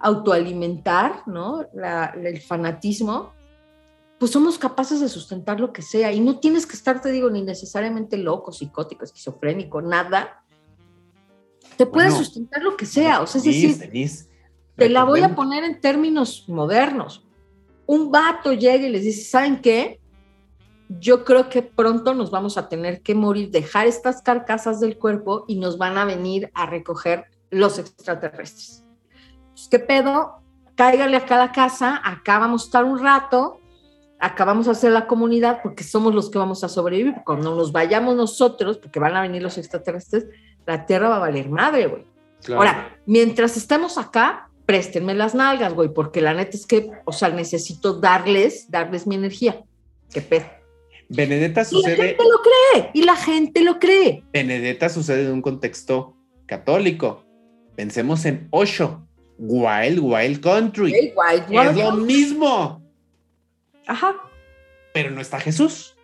autoalimentar, ¿no? el fanatismo, pues somos capaces de sustentar lo que sea y no tienes que estar, te digo, ni necesariamente loco, psicótico, esquizofrénico, nada. Te puedes sustentar lo que sea, o sea, es decir, te la voy a poner en términos modernos. Un vato llega y les dice, ¿saben qué? Yo creo que pronto nos vamos a tener que morir, dejar estas carcasas del cuerpo y nos van a venir a recoger los extraterrestres. Pues, ¿Qué pedo? Cáigale a cada casa, acá vamos a estar un rato, acabamos a hacer la comunidad porque somos los que vamos a sobrevivir. Cuando nos vayamos nosotros, porque van a venir los extraterrestres, la Tierra va a valer madre, güey. Ahora, mientras estemos acá, préstenme las nalgas, güey, porque la neta es que, o sea, necesito darles, darles mi energía. Qué pedo. Benedetta sucede. Y la gente lo cree, y la gente lo cree. Benedetta sucede en un contexto católico. Pensemos en Osho, Wild Wild Country. es lo mismo. Ajá. Pero no está Jesús.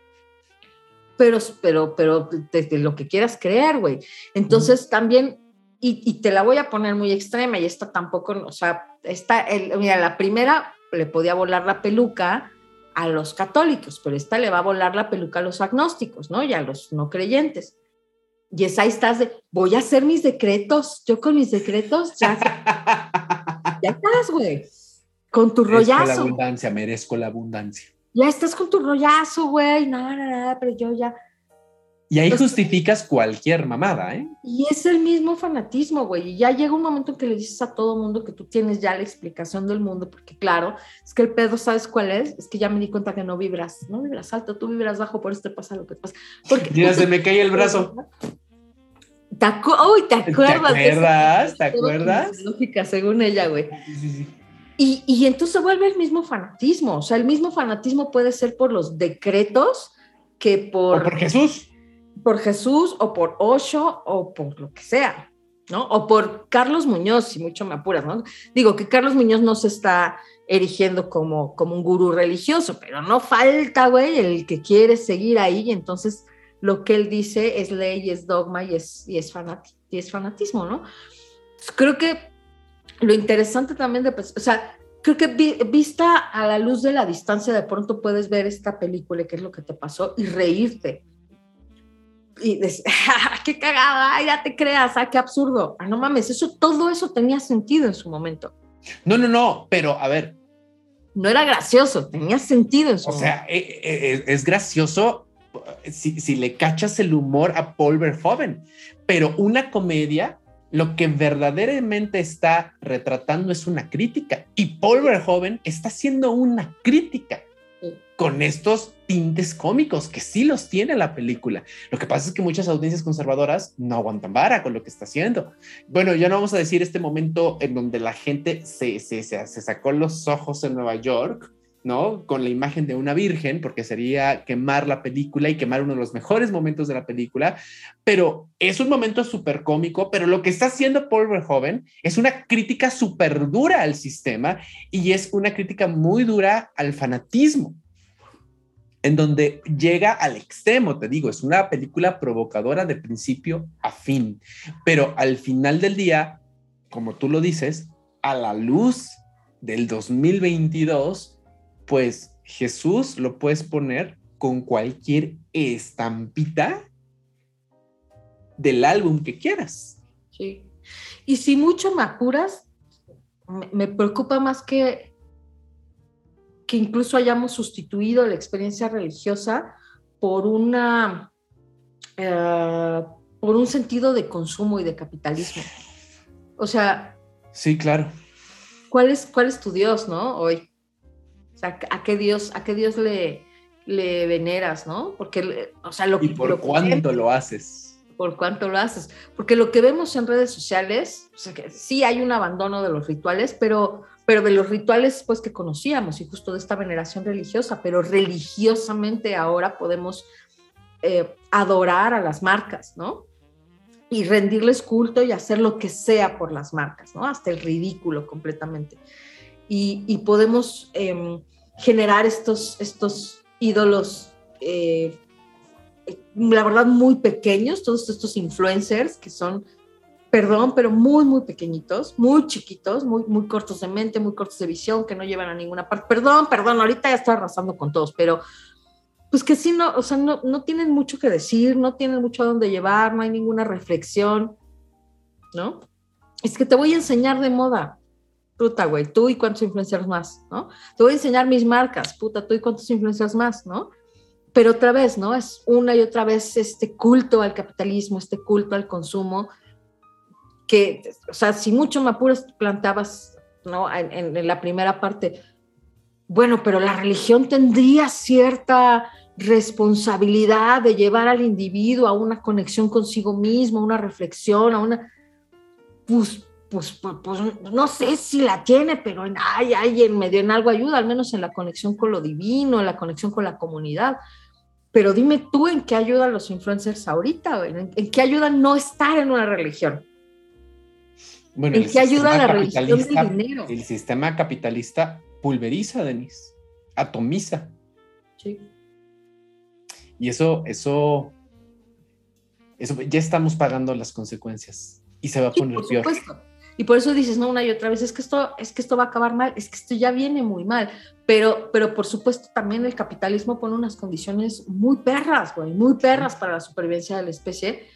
Pero, pero, pero desde lo que quieras creer, güey. Entonces también, y, te la voy a poner muy extrema, y esta tampoco, o sea, esta, el, mira, la primera le podía volar la peluca a los católicos, pero esta le va a volar la peluca a los agnósticos, ¿no? Y a los no creyentes. Y es ahí estás de, voy a hacer mis decretos, yo con mis decretos ya, ya estás, güey con tu rollazo. Merezco la abundancia, merezco la abundancia. Ya estás con tu rollazo, güey, nada, nada, pero yo ya. Y ahí justificas cualquier mamada, ¿eh? Y es el mismo fanatismo, güey. Y ya llega un momento en que le dices a todo mundo que tú tienes ya la explicación del mundo, porque claro, es que el pedo, ¿sabes cuál es? Es que ya me di cuenta que no vibras, no vibras alto, tú vibras bajo, por eso te pasa lo que pasa. Porque, se me cae el brazo. ¿Te, Uy, ¿te acuerdas? ¿Te acuerdas? ¿Te acuerdas? Lógica, según ella, güey. Sí, sí, sí. Y, y, entonces vuelve el mismo fanatismo, o sea, el mismo fanatismo puede ser por los decretos que por... O por Jesús. Por Jesús o por Osho o por lo que sea, ¿no? O por Carlos Muñoz, si mucho me apuras, ¿no? Digo que Carlos Muñoz no se está erigiendo como, como un gurú religioso, pero no falta, güey, el que quiere seguir ahí y entonces lo que él dice es ley, es dogma y es, y es, y es fanatismo, ¿no? Creo que lo interesante también de, pues, o sea, creo que vista a la luz de la distancia, de pronto puedes ver esta película, qué es lo que te pasó, y reírte. Y decir, ¡Ah, qué cagada, ya te creas, ah, qué absurdo. Ah, no mames, eso, todo eso tenía sentido en su momento. No, no, no, pero a ver. No era gracioso, tenía sentido en su o momento. O sea, e, e, e, es, gracioso si, si, le cachas el humor a Paul Verhoeven, pero una comedia lo que verdaderamente está retratando es una crítica. Y Paul Verhoeven está haciendo una crítica con estos tintes cómicos que sí los tiene la película. Lo que pasa es que muchas audiencias conservadoras no aguantan vara con lo que está haciendo. Bueno, ya no vamos a decir este momento en donde la gente se, se, se, se sacó los ojos en Nueva York ¿no? Con la imagen de una virgen, porque sería quemar la película y quemar uno de los mejores momentos de la película, pero es un momento súper cómico, pero lo que está haciendo Paul Verhoeven es una crítica súper dura al sistema y es una crítica muy dura al fanatismo, en donde llega al extremo, te digo, es una película provocadora de principio a fin, pero al final del día, como tú lo dices, a la luz del 2022, pues Jesús lo puedes poner con cualquier estampita del álbum que quieras. Sí. Y si mucho me apuras, me, preocupa más que, que incluso hayamos sustituido la experiencia religiosa por una eh, por un sentido de consumo y de capitalismo. O sea. Sí, claro. ¿Cuál es, cuál es tu Dios, no? Hoy. ¿A qué Dios, a qué Dios le, le veneras, no? Porque, o sea, lo ¿Y por cuánto lo haces? Por cuánto lo haces. Porque lo que vemos en redes sociales, o sea, que sí hay un abandono de los rituales, pero, pero de los rituales pues que conocíamos y justo de esta veneración religiosa, pero religiosamente ahora podemos eh, adorar a las marcas, ¿no? Y rendirles culto y hacer lo que sea por las marcas, ¿no? Hasta el ridículo completamente. Y, podemos em, generar estos, estos ídolos, eh, la verdad, muy pequeños, todos estos influencers que son perdón, pero muy, muy pequeñitos, muy chiquitos, muy, muy cortos de mente, muy cortos de visión, que no llevan a ninguna parte. Perdón, perdón, ahorita ya estoy arrasando con todos, pero pues que sí, no, o sea, no, no tienen mucho que decir, no tienen mucho a dónde llevar, no hay ninguna reflexión, ¿no? Es que te voy a enseñar de moda, puta, güey, tú y cuántos influencers más, ¿no? Te voy a enseñar mis marcas, puta, tú y cuántos influencers más, ¿no? Pero otra vez, ¿no? Es una y otra vez este culto al capitalismo, este culto al consumo, que, o sea, si mucho me apuras, plantabas, ¿no? En, la primera parte, bueno, pero la religión tendría cierta responsabilidad de llevar al individuo a una conexión consigo mismo, a una reflexión, a una... Pues, pues, pues, pues, no sé si la tiene, pero hay, hay en medio en algo ayuda, al menos en la conexión con lo divino, en la conexión con la comunidad. Pero dime tú en qué ayudan los influencers ahorita, ¿En, en qué ayuda no estar en una religión. Bueno, ¿En qué ayuda la religión del dinero? El sistema capitalista pulveriza, Denise, atomiza. Sí. Y eso, eso, eso, ya estamos pagando las consecuencias y se va a poner por peor. Supuesto. Y por eso dices, no, una y otra vez, es que esto, es que esto va a acabar mal, es que esto ya viene muy mal. Pero, pero por supuesto también el capitalismo pone unas condiciones muy perras, güey, muy perras para la supervivencia de la especie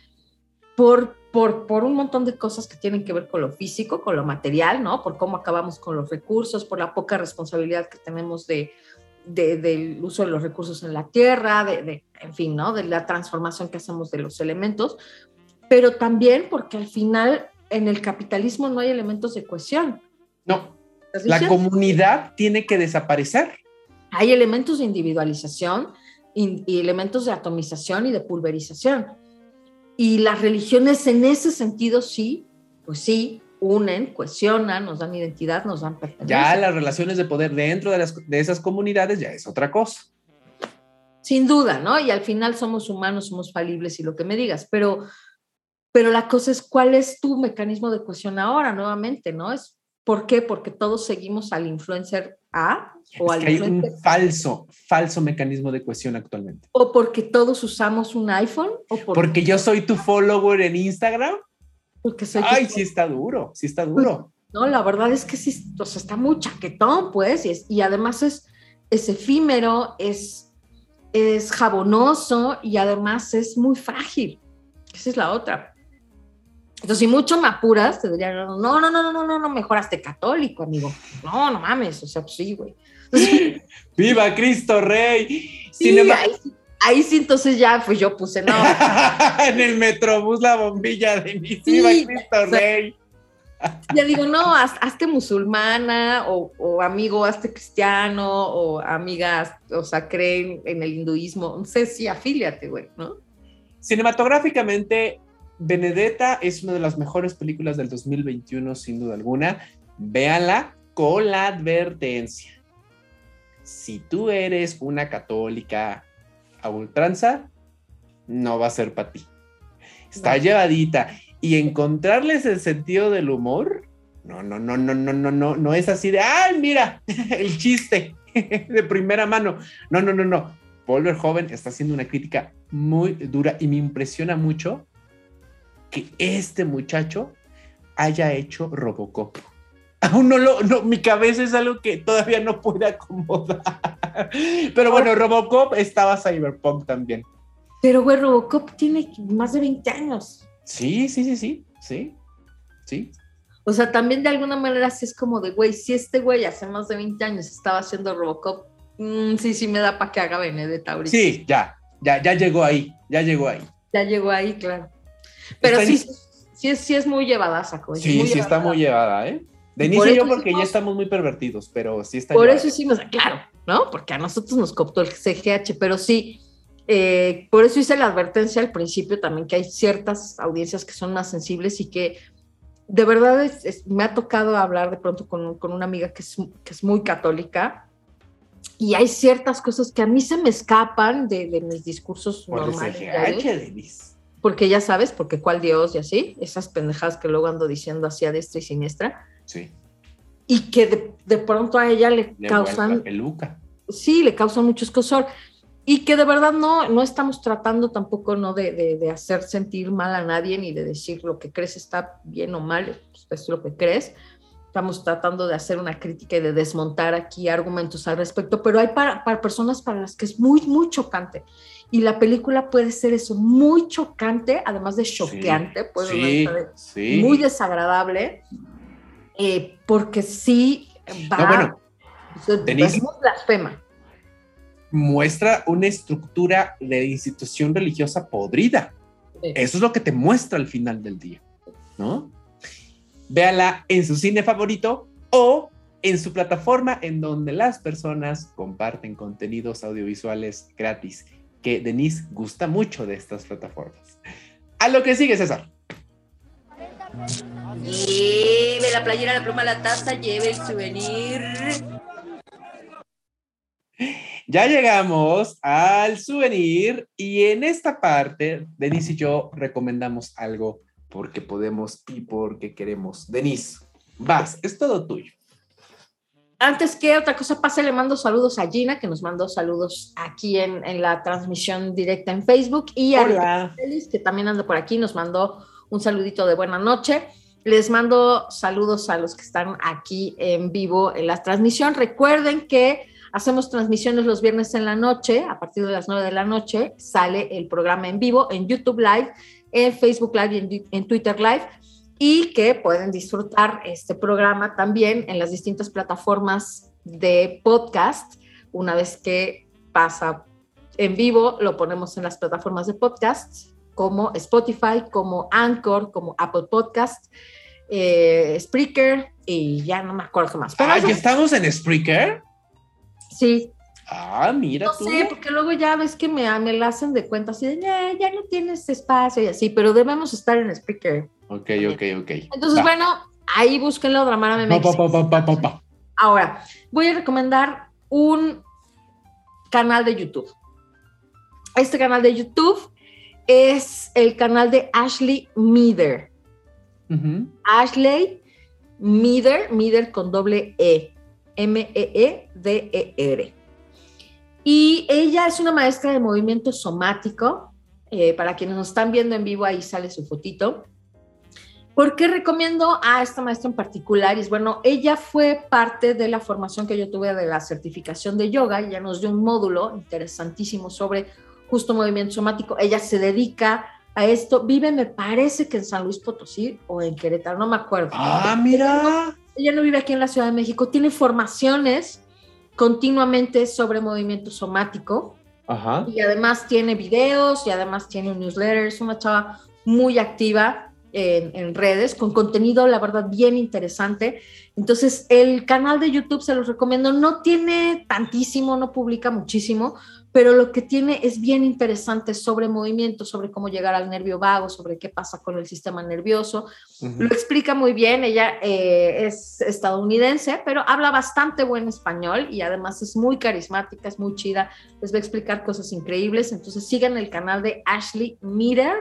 por, por, por, un montón de cosas que tienen que ver con lo físico, con lo material, ¿no? Por cómo acabamos con los recursos, por la poca responsabilidad que tenemos de, del uso de los recursos en la tierra, de, en fin, ¿no? De la transformación que hacemos de los elementos, pero también porque al final en el capitalismo no hay elementos de cohesión. No, la comunidad tiene que desaparecer. Hay elementos de individualización y elementos de atomización y de pulverización y las religiones en ese sentido sí, pues sí, unen, cohesionan, nos dan identidad, nos dan pertenencia. Ya las relaciones de poder dentro de, las, de esas comunidades ya es otra cosa. Sin duda, ¿no? Y al final somos humanos, somos falibles y lo que me digas, pero, pero la cosa es cuál es tu mecanismo de cohesión ahora, nuevamente, ¿no? Es ¿Por qué? Porque todos seguimos al influencer A o al Hay un falso, falso mecanismo de cohesión actualmente. O porque todos usamos un iPhone. O porque, yo soy tu follower en Instagram. Porque soy Ay, sí está duro, sí está duro. No, la verdad es que sí, o sea, está muy chaquetón, pues, y, y además es, es efímero, es, es jabonoso y además es muy frágil. Esa es la otra. Entonces, si mucho me apuras, te diría, no, no, no, no, no, no, no, mejoraste católico, amigo. No, no mames, o sea, pues sí, güey. ¡Viva Cristo Rey! Sí, ahí, sí, entonces ya, pues yo puse, no. en el Metrobús la bombilla de mi ¡Viva Cristo Rey! ya digo, no, hazte musulmana o, o, amigo, hazte cristiano o amiga, o sea, creen en el hinduismo. No sé si afíliate, güey, ¿no? Cinematográficamente, Benedetta es una de las mejores películas del 2021, sin duda alguna. Véanla con la advertencia. Si tú eres una católica a ultranza, no va a ser para ti. Está llevadita. Y encontrarles el sentido del humor, no, no, no, no, no, no, no, no es así de, ay, mira, el chiste de primera mano. No, no, no, no. Volver Joven está haciendo una crítica muy dura y me impresiona mucho que este muchacho haya hecho Robocop. Aún no lo, no, mi cabeza es algo que todavía no puede acomodar. Pero bueno, Robocop estaba Cyberpunk también. Pero güey, Robocop tiene más de 20 años. Sí, sí, sí, sí, sí, sí. O sea, también de alguna manera sí es como de, güey, si este güey hace más de 20 años estaba haciendo Robocop, mm, sí, sí me da para que haga Benedetta ahorita. Sí, ya, ya, ya llegó ahí, ya llegó ahí. Ya llegó ahí, claro. Pero sí, sí, es, sí es muy llevada, saco. Sí, sí está muy llevada, ¿eh? De inicio yo porque ya estamos muy pervertidos, pero sí está Por eso hicimos, claro, ¿no? Porque a nosotros nos coptó el CGH, pero sí, eh, por eso hice la advertencia al principio también que hay ciertas audiencias que son más sensibles y que de verdad me ha tocado hablar de pronto con, con una amiga que es, que es, muy católica y hay ciertas cosas que a mí se me escapan de, de mis discursos por normales. El CGH, porque ya sabes, porque cuál Dios y así, esas pendejadas que luego ando diciendo así a destra y siniestra. Sí. Y que de, pronto a ella le, causan. Peluca. Sí, le causan mucho escosor. y que de verdad no, no estamos tratando tampoco ¿no? de, de, hacer sentir mal a nadie ni de decir lo que crees está bien o mal, pues, es lo que crees. Estamos tratando de hacer una crítica y de desmontar aquí argumentos al respecto, pero hay para, para personas para las que es muy, muy chocante. Y la película puede ser eso, muy chocante, además de choqueante, puede ser muy desagradable, eh, porque sí va. No, bueno, es blasfema muestra una estructura de institución religiosa podrida. Eso es lo que te muestra al final del día, ¿no? Véala en su cine favorito o en su plataforma en donde las personas comparten contenidos audiovisuales gratis, que Denise gusta mucho de estas plataformas. A lo que sigue, César. Lleve la playera, la pluma, la taza, lleve el souvenir. Ya llegamos al souvenir y en esta parte, Denise y yo recomendamos algo porque podemos y porque queremos. Denise, vas, es todo tuyo. Antes que otra cosa pase, le mando saludos a Gina, que nos mandó saludos aquí en, en la transmisión directa en Facebook, y a Félix, que también anda por aquí, nos mandó un saludito de buena noche. Les mando saludos a los que están aquí en vivo en la transmisión. Recuerden que Hacemos transmisiones los viernes en la noche, a partir de las 9 de la noche sale el programa en vivo en YouTube Live, en Facebook Live y en, Twitter Live y que pueden disfrutar este programa también en las distintas plataformas de podcast. Una vez que pasa en vivo, lo ponemos en las plataformas de podcast como Spotify, como Anchor, como Apple Podcast, eh, Spreaker y ya no me acuerdo qué más. Pero ah, estamos en Spreaker? Sí. Ah, mira. No sé, porque luego ya ves que me, me la hacen de cuenta así de, ya no tienes espacio y así, pero debemos estar en speaker. Ok, ok, ok. Entonces, bueno, ahí búsquenlo, Dramara MX. Ahora, voy a recomendar un canal de YouTube. Este canal de YouTube es el canal de Ashley Meader. Ashley Meader, Meader con doble E. M-E-E-D-E-R. Y ella es una maestra de movimiento somático. Eh, para quienes nos están viendo en vivo, ahí sale su fotito. ¿Por qué recomiendo a esta maestra en particular? Y es bueno, ella fue parte de la formación que yo tuve de la certificación de yoga. Ella nos dio un módulo interesantísimo sobre justo movimiento somático. Ella se dedica a esto. Vive, me parece que en San Luis Potosí o en Querétaro, no me acuerdo. Ah, mira ella no vive aquí en la Ciudad de México, tiene formaciones continuamente sobre movimiento somático. Y además tiene videos y además tiene un newsletter. Es una chava muy activa en, en, redes, con contenido, la verdad, bien interesante. Entonces, el canal de YouTube se los recomiendo. No tiene tantísimo, no publica muchísimo, pero lo que tiene es bien interesante sobre movimiento, sobre cómo llegar al nervio vago, sobre qué pasa con el sistema nervioso. Lo explica muy bien, ella eh, es estadounidense, pero habla bastante buen español y además es muy carismática, es muy chida, les va a explicar cosas increíbles. Entonces sigan el canal de Ashley Meter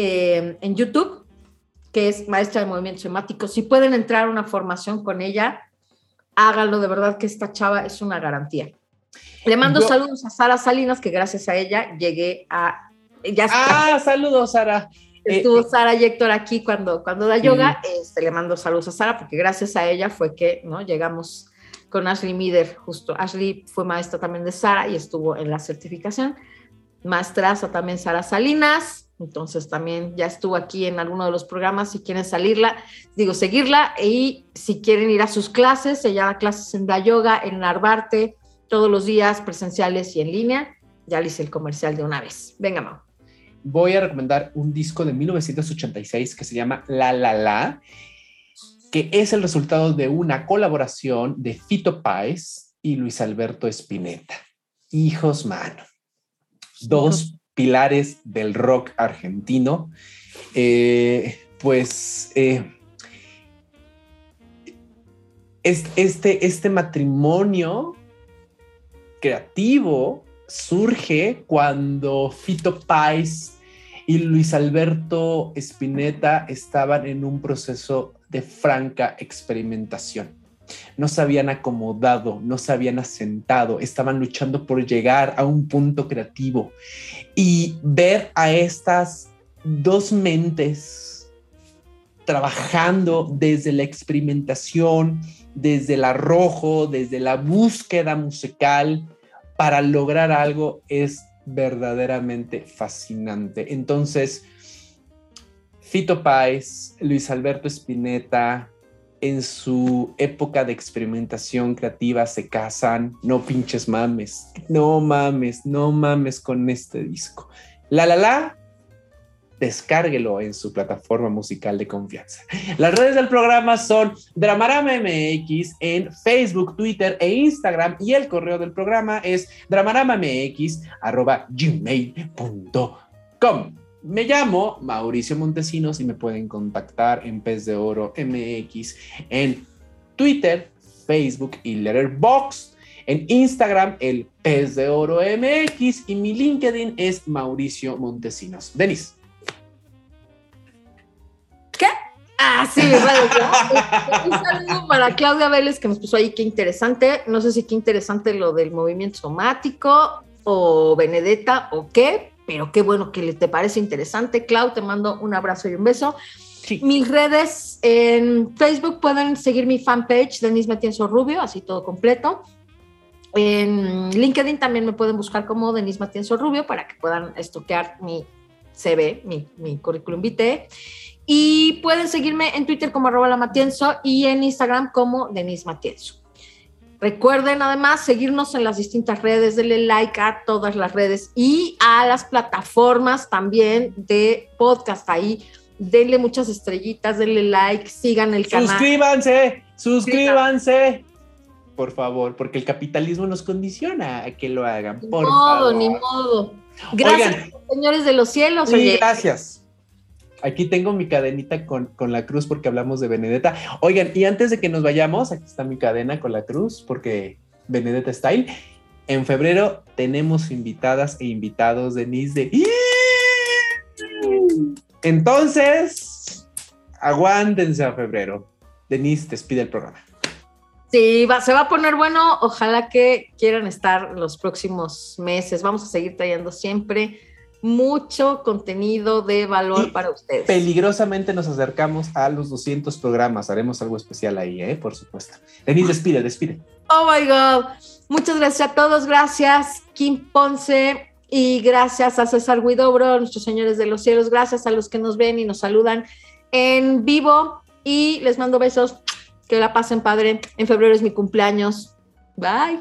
eh, en YouTube, que es maestra de movimiento semático. Si pueden entrar a una formación con ella, háganlo, de verdad que esta chava es una garantía. Le mando saludos a Sara Salinas, que gracias a ella llegué a... Ya ah, saludos, Sara. Estuvo eh, Sara y Héctor aquí cuando, cuando da yoga. Este, le mando saludos a Sara, porque gracias a ella fue que ¿no? llegamos con Ashley Mider, justo. Ashley fue maestra también de Sara y estuvo en la certificación. Maestraza también Sara Salinas, entonces también ya estuvo aquí en alguno de los programas. Si quieren salirla, digo, seguirla y si quieren ir a sus clases, ella da clases en Da Yoga, en Narvarte, todos los días presenciales y en línea. Ya le hice el comercial de una vez. Venga, Mau. Voy a recomendar un disco de 1986 que se llama La La La, que es el resultado de una colaboración de Fito Páez y Luis Alberto Spinetta. Hijos mano. Dos pilares del rock argentino. Eh, pues eh, este, este matrimonio creativo surge cuando Fito Páez y Luis Alberto Spinetta estaban en un proceso de franca experimentación. no se habían acomodado, no se habían asentado, estaban luchando por llegar a un punto creativo. Y ver a estas dos mentes trabajando desde la experimentación, desde el arrojo, desde la búsqueda musical para lograr algo es verdaderamente fascinante. Entonces, Fito Páez, Luis Alberto Spinetta, en su época de experimentación creativa se casan, no pinches mames, no mames, no mames con este disco. La la la, descárguelo en su plataforma musical de confianza. Las redes del programa son Dramarama MX en Facebook, Twitter e Instagram y el correo del programa es dramaramamx@gmail.com. Me llamo Mauricio Montesinos y me pueden contactar en Pez de Oro MX en Twitter, Facebook y Letterboxd. En Instagram, el Pez de Oro MX y mi LinkedIn es Mauricio Montesinos. Denis. ¿Qué? Ah, sí, Un saludo para Claudia Vélez que nos puso ahí qué interesante. No sé si qué interesante lo del movimiento somático o Benedetta o qué, pero qué bueno que te parece interesante. Clau, te mando un abrazo y un beso. Mis redes en Facebook pueden seguir mi fanpage, Denise Matienzo Rubio, así todo completo. En LinkedIn también me pueden buscar como Denise Matienzo Rubio para que puedan estoquear mi CV, mi, mi currículum vitae. Y pueden seguirme en Twitter como arroba la Matienzo y en Instagram como Denise Matienzo. Recuerden además seguirnos en las distintas redes, denle like a todas las redes y a las plataformas también de podcast. Ahí denle muchas estrellitas, denle like, sigan el canal. Suscríbanse, suscríbanse. Por favor, porque el capitalismo nos condiciona a que lo hagan. Por ni modo, ni modo. Gracias, señores de los cielos. Sí, gracias. Aquí tengo mi cadenita con, la cruz porque hablamos de Benedetta. Oigan, y antes de que nos vayamos, aquí está mi cadena con la cruz porque Benedetta Style. En febrero tenemos invitadas e invitados, Denise, de... Entonces, aguántense a febrero. Denise, despide el programa. Sí, va, se va a poner bueno. Ojalá que quieran estar los próximos meses. Vamos a seguir trayendo siempre mucho contenido de valor para ustedes. Peligrosamente nos acercamos a los 200 programas. Haremos algo especial ahí, ¿eh? por supuesto. Denise, despide, despide. Oh my God. Muchas gracias a todos. Gracias, Kim Ponce. Y gracias a César Guidobro, nuestros señores de los cielos. Gracias a los que nos ven y nos saludan en vivo. Y les mando besos. Que la pasen padre. En febrero es mi cumpleaños. Bye.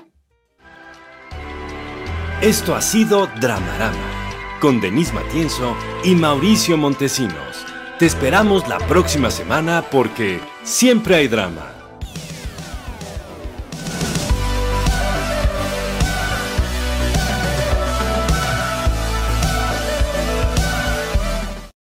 Esto ha sido Dramarama con Denise Matienzo y Mauricio Montesinos. Te esperamos la próxima semana porque siempre hay drama.